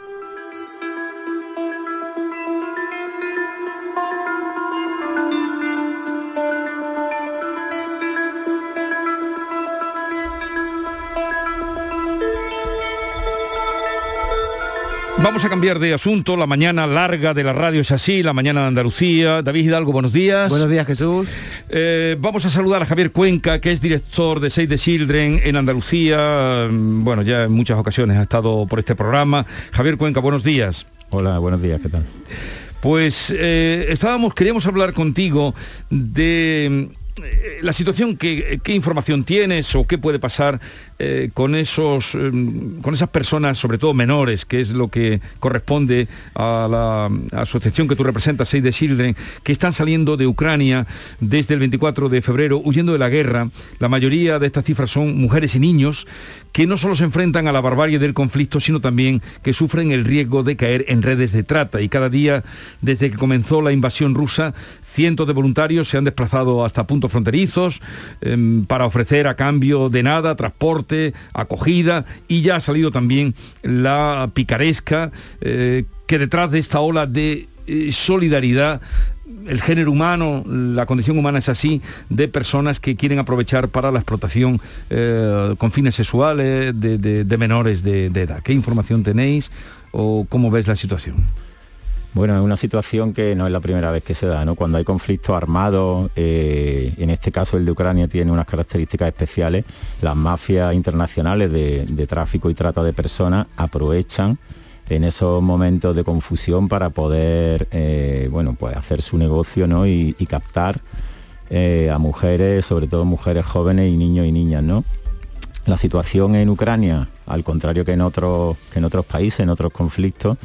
Vamos a cambiar de asunto. La mañana larga de la radio es así, la mañana de Andalucía. David Hidalgo, buenos días. Buenos días, Jesús. Eh, vamos a saludar a Javier Cuenca, que es director de Save the Children en Andalucía. Mm, bueno, ya en muchas ocasiones ha estado por este programa. Javier Cuenca, buenos días. Hola, buenos días, ¿qué tal? Pues eh, estábamos, queríamos hablar contigo de la situación, ¿qué, información tienes o qué puede pasar eh, con, esos, em, con esas personas, sobre todo menores, que es lo que corresponde a la asociación que tú representas, Save the Children, que están saliendo de Ucrania desde el 24 de febrero, huyendo de la guerra. La mayoría de estas cifras son mujeres y niños que no solo se enfrentan a la barbarie del conflicto, sino también que sufren el riesgo de caer en redes de trata. Y cada día, desde que comenzó la invasión rusa, cientos de voluntarios se han desplazado hasta puntos fronterizos em, para ofrecer a cambio de nada transporte, acogida y ya ha salido también la picaresca eh, que detrás de esta ola de eh, solidaridad el género humano, la condición humana es así, de personas que quieren aprovechar para la explotación eh, con fines sexuales de, menores de, edad. ¿Qué información tenéis o cómo ves la situación? Bueno, es una situación que no es la primera vez que se da, ¿no? Cuando hay conflictos armados, eh, en este caso el de Ucrania tiene unas características especiales, las mafias internacionales de tráfico y trata de personas aprovechan en esos momentos de confusión para poder eh, bueno, pues hacer su negocio ¿no? y, captar eh, a mujeres, sobre todo mujeres jóvenes y niños y niñas. ¿no? La situación en Ucrania, al contrario que en otros, que en otros países, en otros conflictos,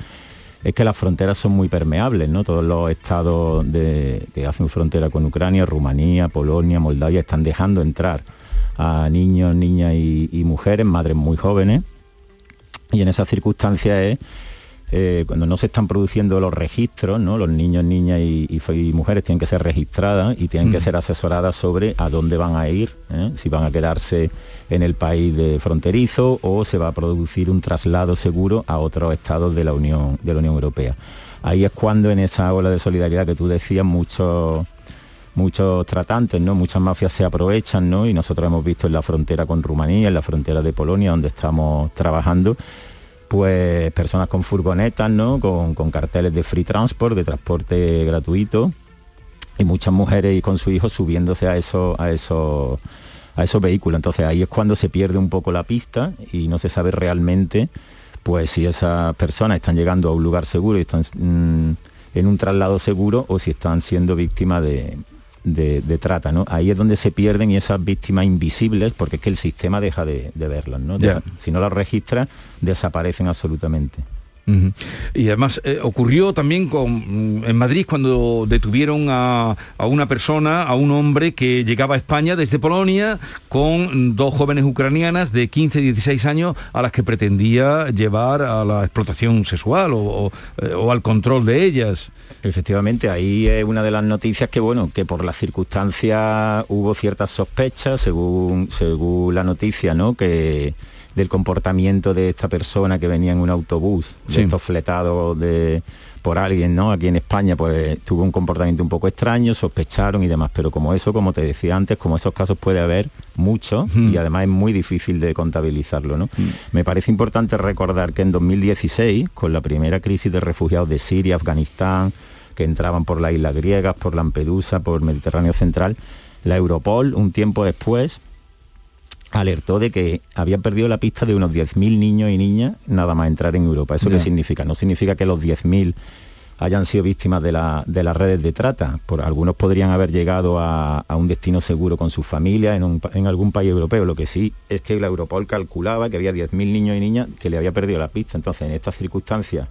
es que las fronteras son muy permeables, ¿no? Todos los estados que hacen frontera con Ucrania, Rumanía, Polonia, Moldavia, están dejando entrar a niños, niñas y mujeres, madres muy jóvenes, y en esas circunstancias es eh, cuando no se están produciendo los registros, ¿no? los niños, niñas y, mujeres tienen que ser registradas y tienen que mm. ser asesoradas sobre a dónde van a ir, ¿eh? si van a quedarse en el país de fronterizo o se va a producir un traslado seguro a otros estados de la Unión, de la Unión Europea. Ahí es cuando en esa ola de solidaridad que tú decías, muchos muchos tratantes, ¿no? Muchas mafias se aprovechan, ¿no? Y nosotros hemos visto en la frontera con Rumanía, en la frontera de Polonia, donde estamos trabajando, pues personas con furgonetas, ¿no? Con, carteles de free transport, de transporte gratuito, y muchas mujeres y con su hijo subiéndose a esos, a esos, a esos vehículos. Entonces ahí es cuando se pierde un poco la pista y no se sabe realmente pues si esas personas están llegando a un lugar seguro y están mm, en un traslado seguro o si están siendo víctimas de, de, trata, ¿no? Ahí es donde se pierden y esas víctimas invisibles, porque es que el sistema deja de, verlas, ¿no? Si no las registra, desaparecen absolutamente. Y además eh, ocurrió también con, mm, en Madrid cuando detuvieron a, una persona, a un hombre que llegaba a España desde Polonia con dos jóvenes ucranianas de 15 y 16 años a las que pretendía llevar a la explotación sexual o, eh, al control de ellas. Efectivamente, ahí es una de las noticias que, bueno, que por las circunstancias hubo ciertas sospechas, según, según la noticia, ¿no? Que del comportamiento de esta persona que venía en un autobús, de estos fletados de, por alguien, ¿no? Aquí en España, pues tuvo un comportamiento un poco extraño, sospecharon y demás, pero como eso, como te decía antes, como esos casos puede haber muchos y además es muy difícil de contabilizarlo, ¿no? Me parece importante recordar que en 2016, con la primera crisis de refugiados de Siria, Afganistán, que entraban por las islas griegas, por Lampedusa, por Mediterráneo Central, la Europol, un tiempo después, alertó de que había perdido la pista de unos 10.000 niños y niñas nada más entrar en Europa. ¿Eso qué significa? No significa que los 10.000 hayan sido víctimas de, las redes de trata. Por, algunos podrían haber llegado a, un destino seguro con sus familias en, algún país europeo. Lo que sí es que la Europol calculaba que había 10.000 niños y niñas que le había perdido la pista. Entonces, en estas circunstancias,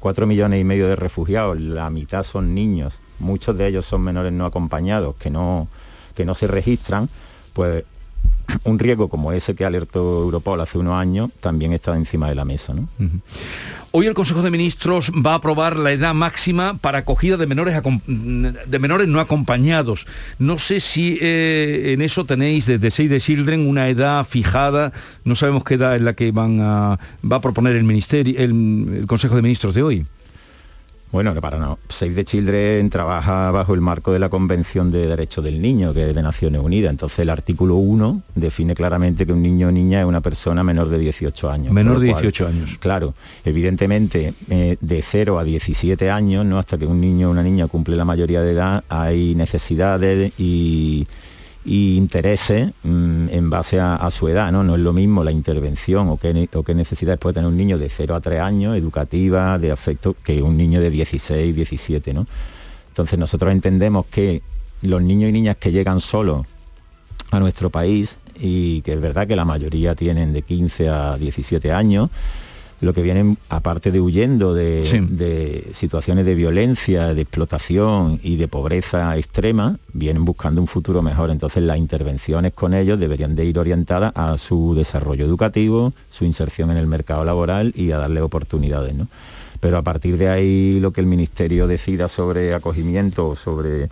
4 millones y medio de refugiados, la mitad son niños, muchos de ellos son menores no acompañados, que no, que no se registran, pues un riesgo como ese que alertó Europol hace unos años también está encima de la mesa. Hoy el Consejo de Ministros va a aprobar la edad máxima para acogida de menores, de menores no acompañados. No sé si eh, en eso tenéis desde Save the Children una edad fijada. No sabemos qué edad es la que van a, va a proponer el, ministerio, el Consejo de Ministros de hoy. Bueno, para no. Save the Children trabaja bajo el marco de la Convención de Derechos del Niño, que es de Naciones Unidas. Entonces el artículo 1 define claramente que un niño o niña es una persona menor de 18 años. Menor de 18 años. Claro, evidentemente eh, de 0 a 17 años, ¿no? hasta que un niño o una niña cumple la mayoría de edad, hay necesidades y y intereses mm, en base a, su edad, ¿no? No es lo mismo la intervención o qué, o qué necesidades puede tener un niño de 0 a 3 años, educativa, de afecto, que un niño de 16, 17, ¿no? Entonces nosotros entendemos que los niños y niñas que llegan solos a nuestro país y que es verdad que la mayoría tienen de 15 a 17 años, lo que vienen, aparte de huyendo de, situaciones de violencia, de explotación y de pobreza extrema, vienen buscando un futuro mejor. Entonces las intervenciones con ellos deberían de ir orientadas a su desarrollo educativo, su inserción en el mercado laboral y a darle oportunidades. Pero a partir de ahí lo que el Ministerio decida sobre acogimiento, sobre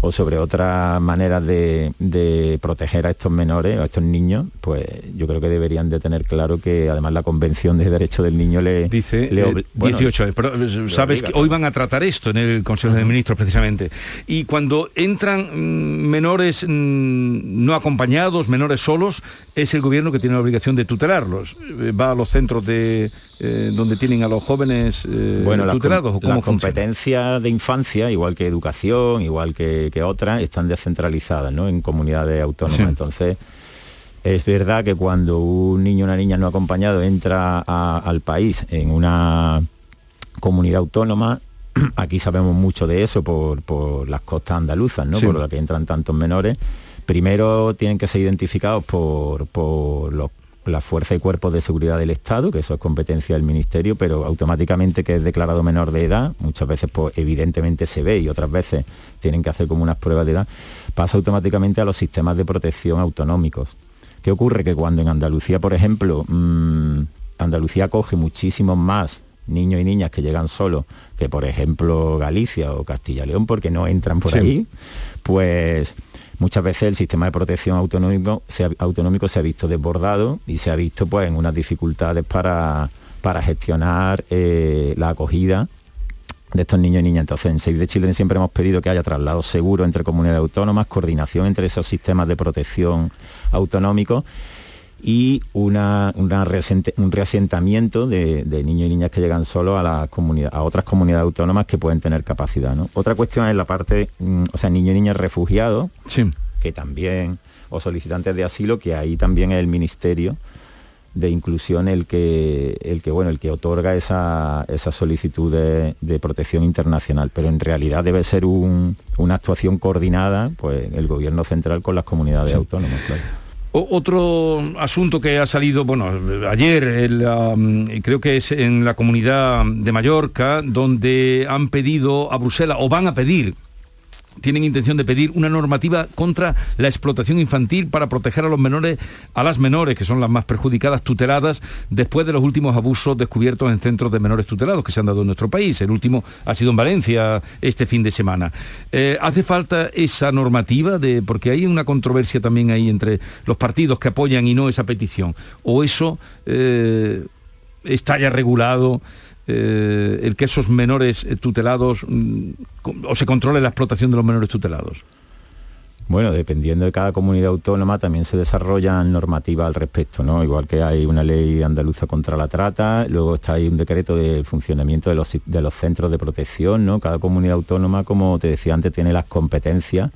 o sobre otras maneras de, proteger a estos menores, a estos niños, pues yo creo que deberían de tener claro que además la Convención de Derechos del Niño le... Dice 18, eh, pero eh, sabes que hoy van a tratar esto en el Consejo de Ministros precisamente. Y cuando entran mm, menores mm, no acompañados, menores solos, es el gobierno que tiene la obligación de tutelarlos. Eh, va a los centros de donde tienen a los jóvenes bueno, tutelados. ¿o las competencias de infancia, igual que educación, igual que que, otras están descentralizadas ¿no? en comunidades autónomas. Entonces, es verdad que cuando un niño o una niña no acompañado entra al país en una comunidad autónoma, aquí sabemos mucho de eso por, las costas andaluzas, ¿no? por las que entran tantos menores, primero tienen que ser identificados por, por los la fuerza y cuerpos de seguridad del Estado, que eso es competencia del Ministerio, pero automáticamente que es declarado menor de edad, muchas veces pues evidentemente se ve y otras veces tienen que hacer como unas pruebas de edad, pasa automáticamente a los sistemas de protección autonómicos. ¿Qué ocurre? Que cuando en Andalucía, por ejemplo, mm, Andalucía coge muchísimos más niños y niñas que llegan solos que, por ejemplo, Galicia o Castilla León, porque no entran por ahí, pues muchas veces el sistema de protección autonómico se ha, autonómico se ha visto desbordado y se ha visto pues en unas dificultades para, para gestionar eh, la acogida de estos niños y niñas. Entonces, en Save the Children siempre hemos pedido que haya traslado seguro entre comunidades autónomas, coordinación entre esos sistemas de protección autonómicos y una, un reasentamiento de, niños y niñas que llegan solo a, la comunidad, a otras comunidades autónomas que pueden tener capacidad. Otra cuestión es la parte, mm, o sea, niños y niñas refugiados, que también, o solicitantes de asilo, que ahí también es el Ministerio de Inclusión el que, el que, bueno, el que otorga esa, esa solicitud de, protección internacional. Pero en realidad debe ser una actuación coordinada, pues, el gobierno central con las comunidades autónomas. Otro asunto que ha salido, bueno, ayer creo que es en la comunidad de Mallorca, donde han pedido a Bruselas, o van a pedir tienen intención de pedir una normativa contra la explotación infantil para proteger a los menores, a las menores, que son las más perjudicadas, tuteladas, después de los últimos abusos descubiertos en centros de menores tutelados que se han dado en nuestro país. El último ha sido en Valencia este fin de semana. Eh, ¿Hace falta esa normativa? De, porque hay una controversia también ahí entre los partidos que apoyan y no esa petición. ¿O eso eh, está ya regulado? Eh, el que esos menores tutelados mm, o se controle la explotación de los menores tutelados? Bueno, dependiendo de cada comunidad autónoma también se desarrollan normativas al respecto, ¿no? Igual que hay una ley andaluza contra la trata, luego está ahí un decreto de funcionamiento de los, de los centros de protección, ¿no? Cada comunidad autónoma, como te decía antes, tiene las competencias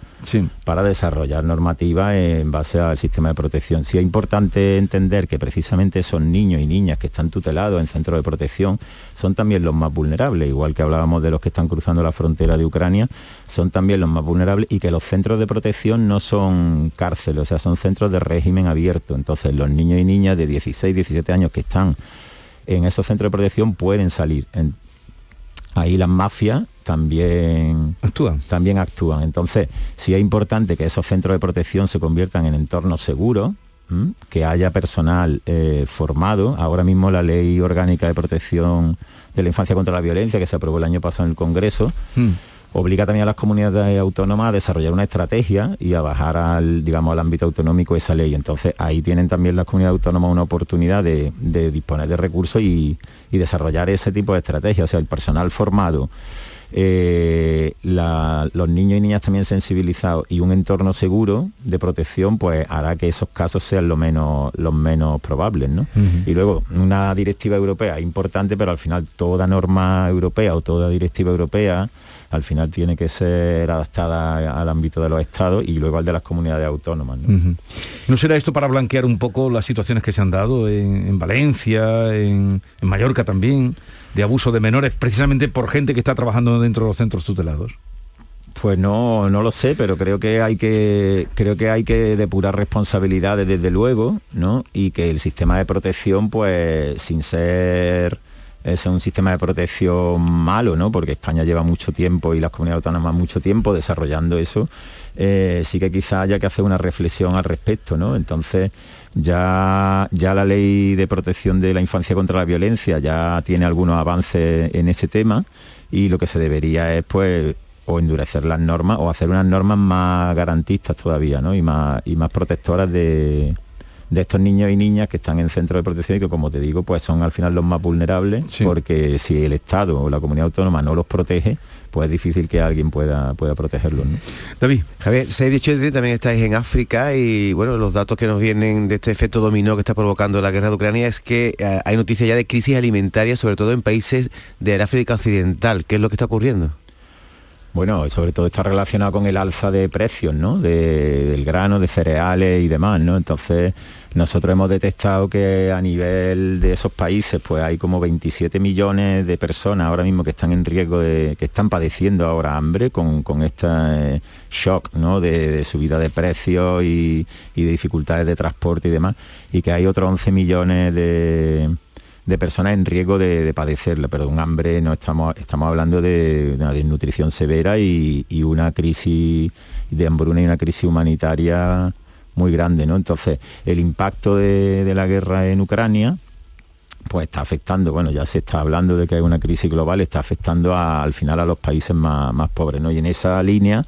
para desarrollar normativas en base al sistema de protección. Sí es importante entender que precisamente esos niños y niñas que están tutelados en centros de protección son también los más vulnerables, igual que hablábamos de los que están cruzando la frontera de Ucrania, son también los más vulnerables y que los centros de protección no son cárceles, o sea, son centros de régimen abierto. Entonces los niños y niñas de 16, 17 años que están en esos centros de protección pueden salir. ahí las mafias también actúan. también actúan. Entonces, sí es importante que esos centros de protección se conviertan en entornos seguros, que haya personal eh, formado. Ahora mismo la Ley Orgánica de Protección de la Infancia contra la Violencia, que se aprobó el año pasado en el Congreso, mm. obliga también a las comunidades autónomas a desarrollar una estrategia y a bajar al, digamos, al ámbito autonómico esa ley. Entonces ahí tienen también las comunidades autónomas una oportunidad de, disponer de recursos y, y desarrollar ese tipo de estrategias. O sea, el personal formado eh, los niños y niñas también sensibilizados y un entorno seguro de protección, pues hará que esos casos sean lo menos, los menos probables. Y luego, una directiva europea importante, pero al final toda norma europea o toda directiva europea al final tiene que ser adaptada al ámbito de los estados y luego al de las comunidades autónomas. ¿No, será esto para blanquear un poco las situaciones que se han dado en, Valencia, en Mallorca también? de abuso de menores precisamente por gente que está trabajando dentro de los centros tutelados? Pues no, no lo sé, pero creo que hay que creo que hay que depurar responsabilidades desde luego, ¿no? Y que el sistema de protección, pues, sin ser es un sistema de protección malo, ¿no? Porque España lleva mucho tiempo y las comunidades autónomas mucho tiempo desarrollando eso. Eh, sí que quizá haya que hacer una reflexión al respecto, ¿no? Entonces, ya, ya la ley de protección de la infancia contra la violencia ya tiene algunos avances en ese tema y lo que se debería es pues o endurecer las normas o hacer unas normas más garantistas todavía ¿no? y, más, y más protectoras de, de estos niños y niñas que están en centros de protección y que como te digo pues son al final los más vulnerables porque si el Estado o la comunidad autónoma no los protege pues es difícil que alguien pueda, pueda protegerlos. David. Javier, 6 18 también estáis en África y bueno, los datos que nos vienen de este efecto dominó que está provocando la guerra de Ucrania es que eh, hay noticias ya de crisis alimentaria, sobre todo en países de África Occidental. ¿Qué es lo que está ocurriendo? Bueno, sobre todo está relacionado con el alza de precios, ¿no? del grano, de cereales y demás, ¿no? Entonces, nosotros hemos detectado que a nivel de esos países, pues hay como 27 millones de personas ahora mismo que están en riesgo de, que están padeciendo ahora hambre con, este shock, ¿no? De, subida de precios y, y de dificultades de transporte y demás, y que hay otros 11 millones de de personas en riesgo de, padecerla, pero un hambre no estamos, estamos hablando de, una desnutrición severa y, una crisis de hambruna y una crisis humanitaria muy grande, ¿no? Entonces, el impacto de, la guerra en Ucrania, pues está afectando, bueno, ya se está hablando de que hay una crisis global, está afectando al final a los países más, más pobres, ¿no? Y en esa línea,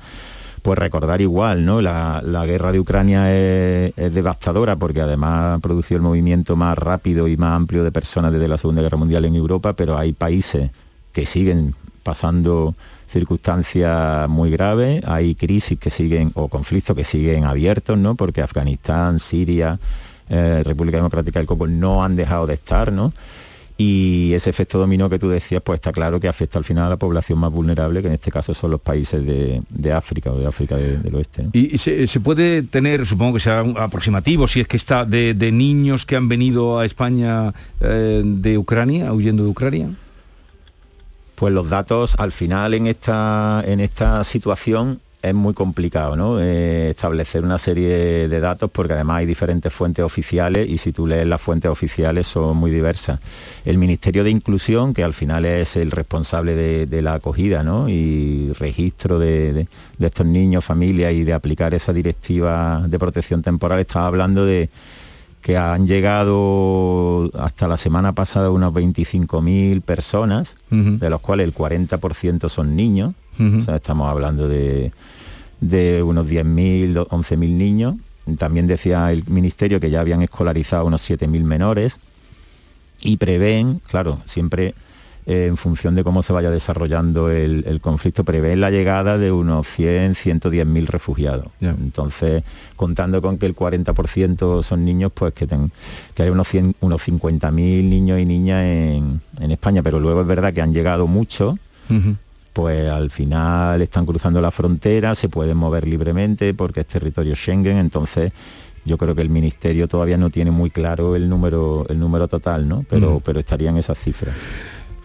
pues recordar igual, ¿no? La, guerra de Ucrania es, devastadora porque además ha producido el movimiento más rápido y más amplio de personas desde la Segunda Guerra Mundial en Europa, pero hay países que siguen pasando circunstancias muy graves, hay crisis que siguen o conflictos que siguen abiertos, ¿no? Porque Afganistán, Siria, eh, República Democrática del Congo no han dejado de estar, ¿no? Y ese efecto dominó que tú decías, pues está claro que afecta al final a la población más vulnerable, que en este caso son los países de, África o de África del oeste. ¿Y, se, puede tener, supongo que sea aproximativo, si es que está de, niños que han venido a España eh, de Ucrania, huyendo de Ucrania? Pues los datos al final en esta, en esta situación es muy complicado ¿no? Eh, establecer una serie de datos porque además hay diferentes fuentes oficiales y si tú lees las fuentes oficiales son muy diversas. El Ministerio de Inclusión, que al final es el responsable de, la acogida ¿no? y registro de, estos niños, familias y de aplicar esa directiva de protección temporal, estaba hablando de que han llegado hasta la semana pasada unos 25.000 personas, de los cuales el 40% son niños. Estamos hablando de de unos 10.000, 11.000 niños. También decía el Ministerio que ya habían escolarizado unos 7.000 menores y prevén, claro, siempre eh, en función de cómo se vaya desarrollando el, conflicto, prevén la llegada de unos 100, 110.000 refugiados. Entonces, contando con que el 40% son niños, pues que, que hay unos, unos 50.000 niños y niñas en, España, pero luego es verdad que han llegado muchos pues al final están cruzando la frontera, se pueden mover libremente porque es territorio Schengen, entonces yo creo que el ministerio todavía no tiene muy claro el número, el número total, ¿no? Pero, pero estarían esas cifras.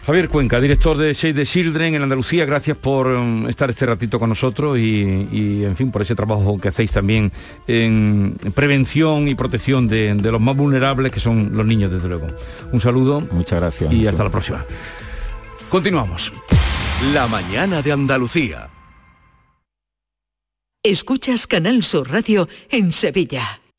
Javier Cuenca, director de Save the Children en Andalucía, gracias por um, estar este ratito con nosotros y, en fin, por ese trabajo que hacéis también en prevención y protección de, de, los más vulnerables, que son los niños, desde luego. Un saludo. Muchas gracias. Y hasta la próxima. Continuamos. La mañana de Andalucía. Escuchas Canal Sur Radio en Sevilla.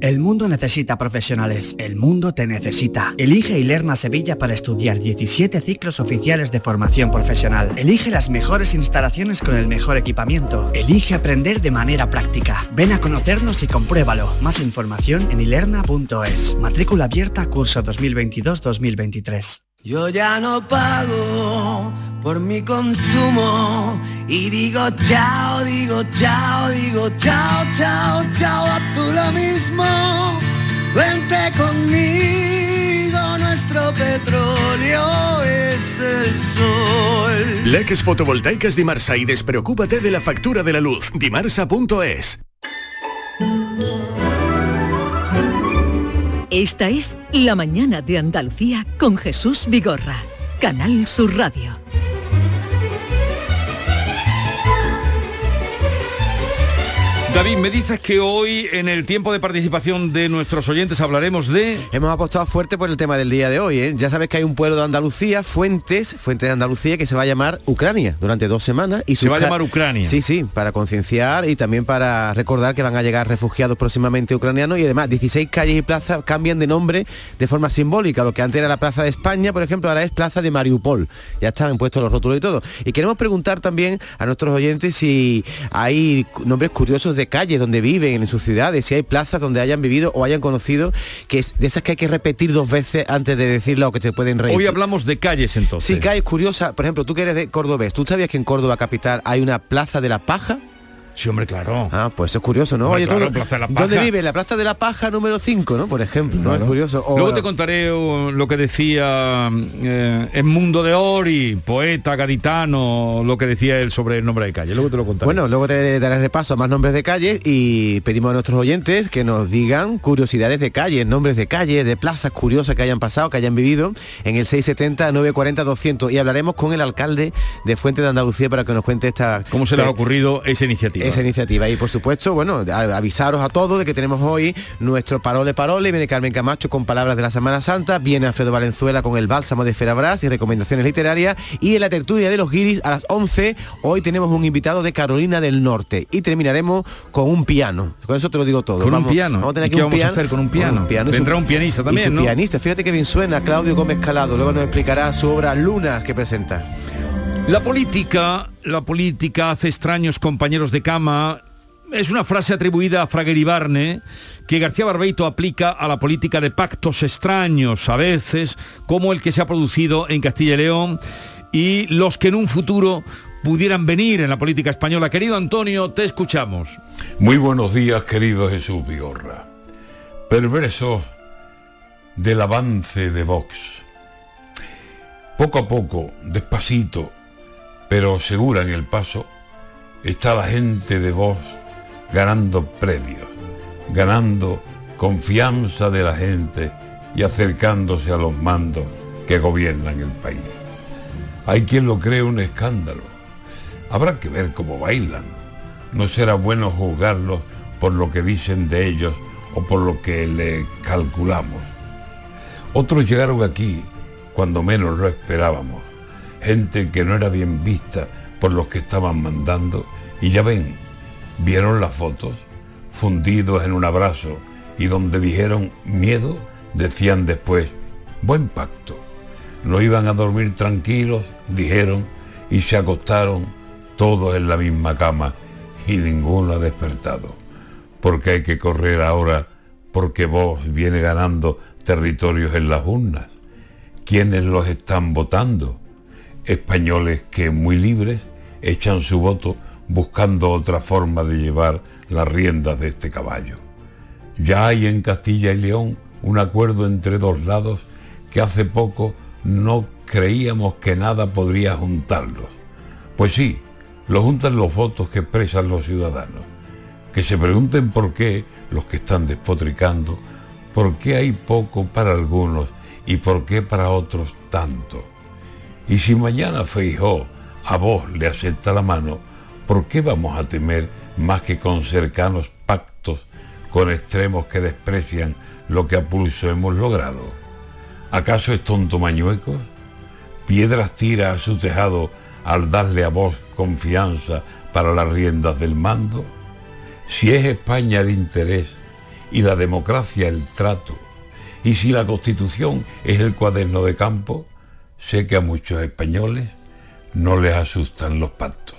El mundo necesita profesionales. El mundo te necesita. Elige Ilerna Sevilla para estudiar 17 ciclos oficiales de formación profesional. Elige las mejores instalaciones con el mejor equipamiento. Elige aprender de manera práctica. Ven a conocernos y compruébalo. Más información en ilerna.es. Matrícula abierta curso 2022-2023. Yo ya no pago por mi consumo y digo chao, digo chao, digo chao, chao, chao, a tú lo mismo. Vente conmigo, nuestro petróleo es el sol. Leques fotovoltaicas Dimarsa y despreocúpate de la factura de la luz. Dimarsa.es. Esta es La Mañana de Andalucía con Jesús Vigorra, Canal Sur Radio. David, me dices que hoy en el tiempo de participación de nuestros oyentes hablaremos de... Hemos apostado fuerte por el tema del día de hoy. ¿eh? Ya sabes que hay un pueblo de Andalucía, Fuentes, Fuentes de Andalucía, que se va a llamar Ucrania durante dos semanas. Y se va a llamar Ucrania. Sí, sí, para concienciar y también para recordar que van a llegar refugiados próximamente ucranianos y además 16 calles y plazas cambian de nombre de forma simbólica. Lo que antes era la Plaza de España, por ejemplo, ahora es Plaza de Mariupol. Ya están puestos los rótulos y todo. Y queremos preguntar también a nuestros oyentes si hay nombres curiosos de calles donde viven, en sus ciudades, si hay plazas donde hayan vivido o hayan conocido, que es de esas que hay que repetir dos veces antes de decirlo o que te pueden reír. Hoy hablamos de calles entonces. Sí, calles curiosas. Por ejemplo, tú que eres de Cordobés, ¿tú sabías que en Córdoba capital hay una plaza de la paja? Sí, hombre, claro. Ah, pues eso es curioso, ¿no? Oye, claro, Plaza de la Paja. ¿Dónde vive? La Plaza de la Paja número 5, ¿no? Por ejemplo, ¿no? Es curioso. O- Luego te contaré lo que decía eh, en Mundo de Ori, poeta gaditano, lo que decía él sobre el nombre de calle. Luego te lo contaré. Bueno, luego te daré repaso a más nombres de calles y pedimos a nuestros oyentes que nos digan curiosidades de calles, nombres de calles, de plazas curiosas que hayan pasado, que hayan vivido en el 670-940-200 y hablaremos con el alcalde de Fuente de Andalucía para que nos cuente esta... ¿Cómo se le ha ocurrido esa iniciativa? Esa iniciativa y por supuesto, bueno, a- avisaros a todos de que tenemos hoy nuestro Parole Parole, viene Carmen Camacho con palabras de la Semana Santa, viene Alfredo Valenzuela con el bálsamo de Ferabras y recomendaciones literarias y en la tertulia de los guiris a las 11 hoy tenemos un invitado de Carolina del Norte y terminaremos con un piano. Con eso te lo digo todo. Con un Vamos- piano. Vamos a tener ¿Y aquí qué un vamos a piano. hacer con un piano? y Vendrá su- un pianista también, y su ¿no? pianista, fíjate que bien suena Claudio Gómez Calado, luego nos explicará su obra Lunas que presenta. La política, la política hace extraños compañeros de cama. Es una frase atribuida a Frager Ibarne que García Barbeito aplica a la política de pactos extraños, a veces, como el que se ha producido en Castilla y León y los que en un futuro pudieran venir en la política española. Querido Antonio, te escuchamos. Muy buenos días, querido Jesús Vigorra. Perversos del avance de Vox. Poco a poco, despacito, pero segura en el paso, está la gente de Vox ganando premios, ganando confianza de la gente y acercándose a los mandos que gobiernan el país. Hay quien lo cree un escándalo. Habrá que ver cómo bailan. No será bueno juzgarlos por lo que dicen de ellos o por lo que le calculamos. Otros llegaron aquí cuando menos lo esperábamos. Gente que no era bien vista por los que estaban mandando. Y ya ven, vieron las fotos, fundidos en un abrazo, y donde dijeron miedo, decían después, buen pacto. No iban a dormir tranquilos, dijeron, y se acostaron todos en la misma cama y ninguno ha despertado. Porque hay que correr ahora porque vos viene ganando territorios en las urnas. ¿Quiénes los están votando? Españoles que muy libres echan su voto buscando otra forma de llevar las riendas de este caballo. Ya hay en Castilla y León un acuerdo entre dos lados que hace poco no creíamos que nada podría juntarlos. Pues sí, lo juntan los votos que expresan los ciudadanos. Que se pregunten por qué los que están despotricando, por qué hay poco para algunos y por qué para otros tanto. Y si mañana Feijó a vos le acepta la mano, ¿por qué vamos a temer más que con cercanos pactos con extremos que desprecian lo que a pulso hemos logrado? ¿Acaso es tonto Mañuecos? Piedras tira a su tejado al darle a vos confianza para las riendas del mando? Si es España el interés y la democracia el trato, y si la constitución es el cuaderno de campo, sé que a muchos españoles no les asustan los pactos.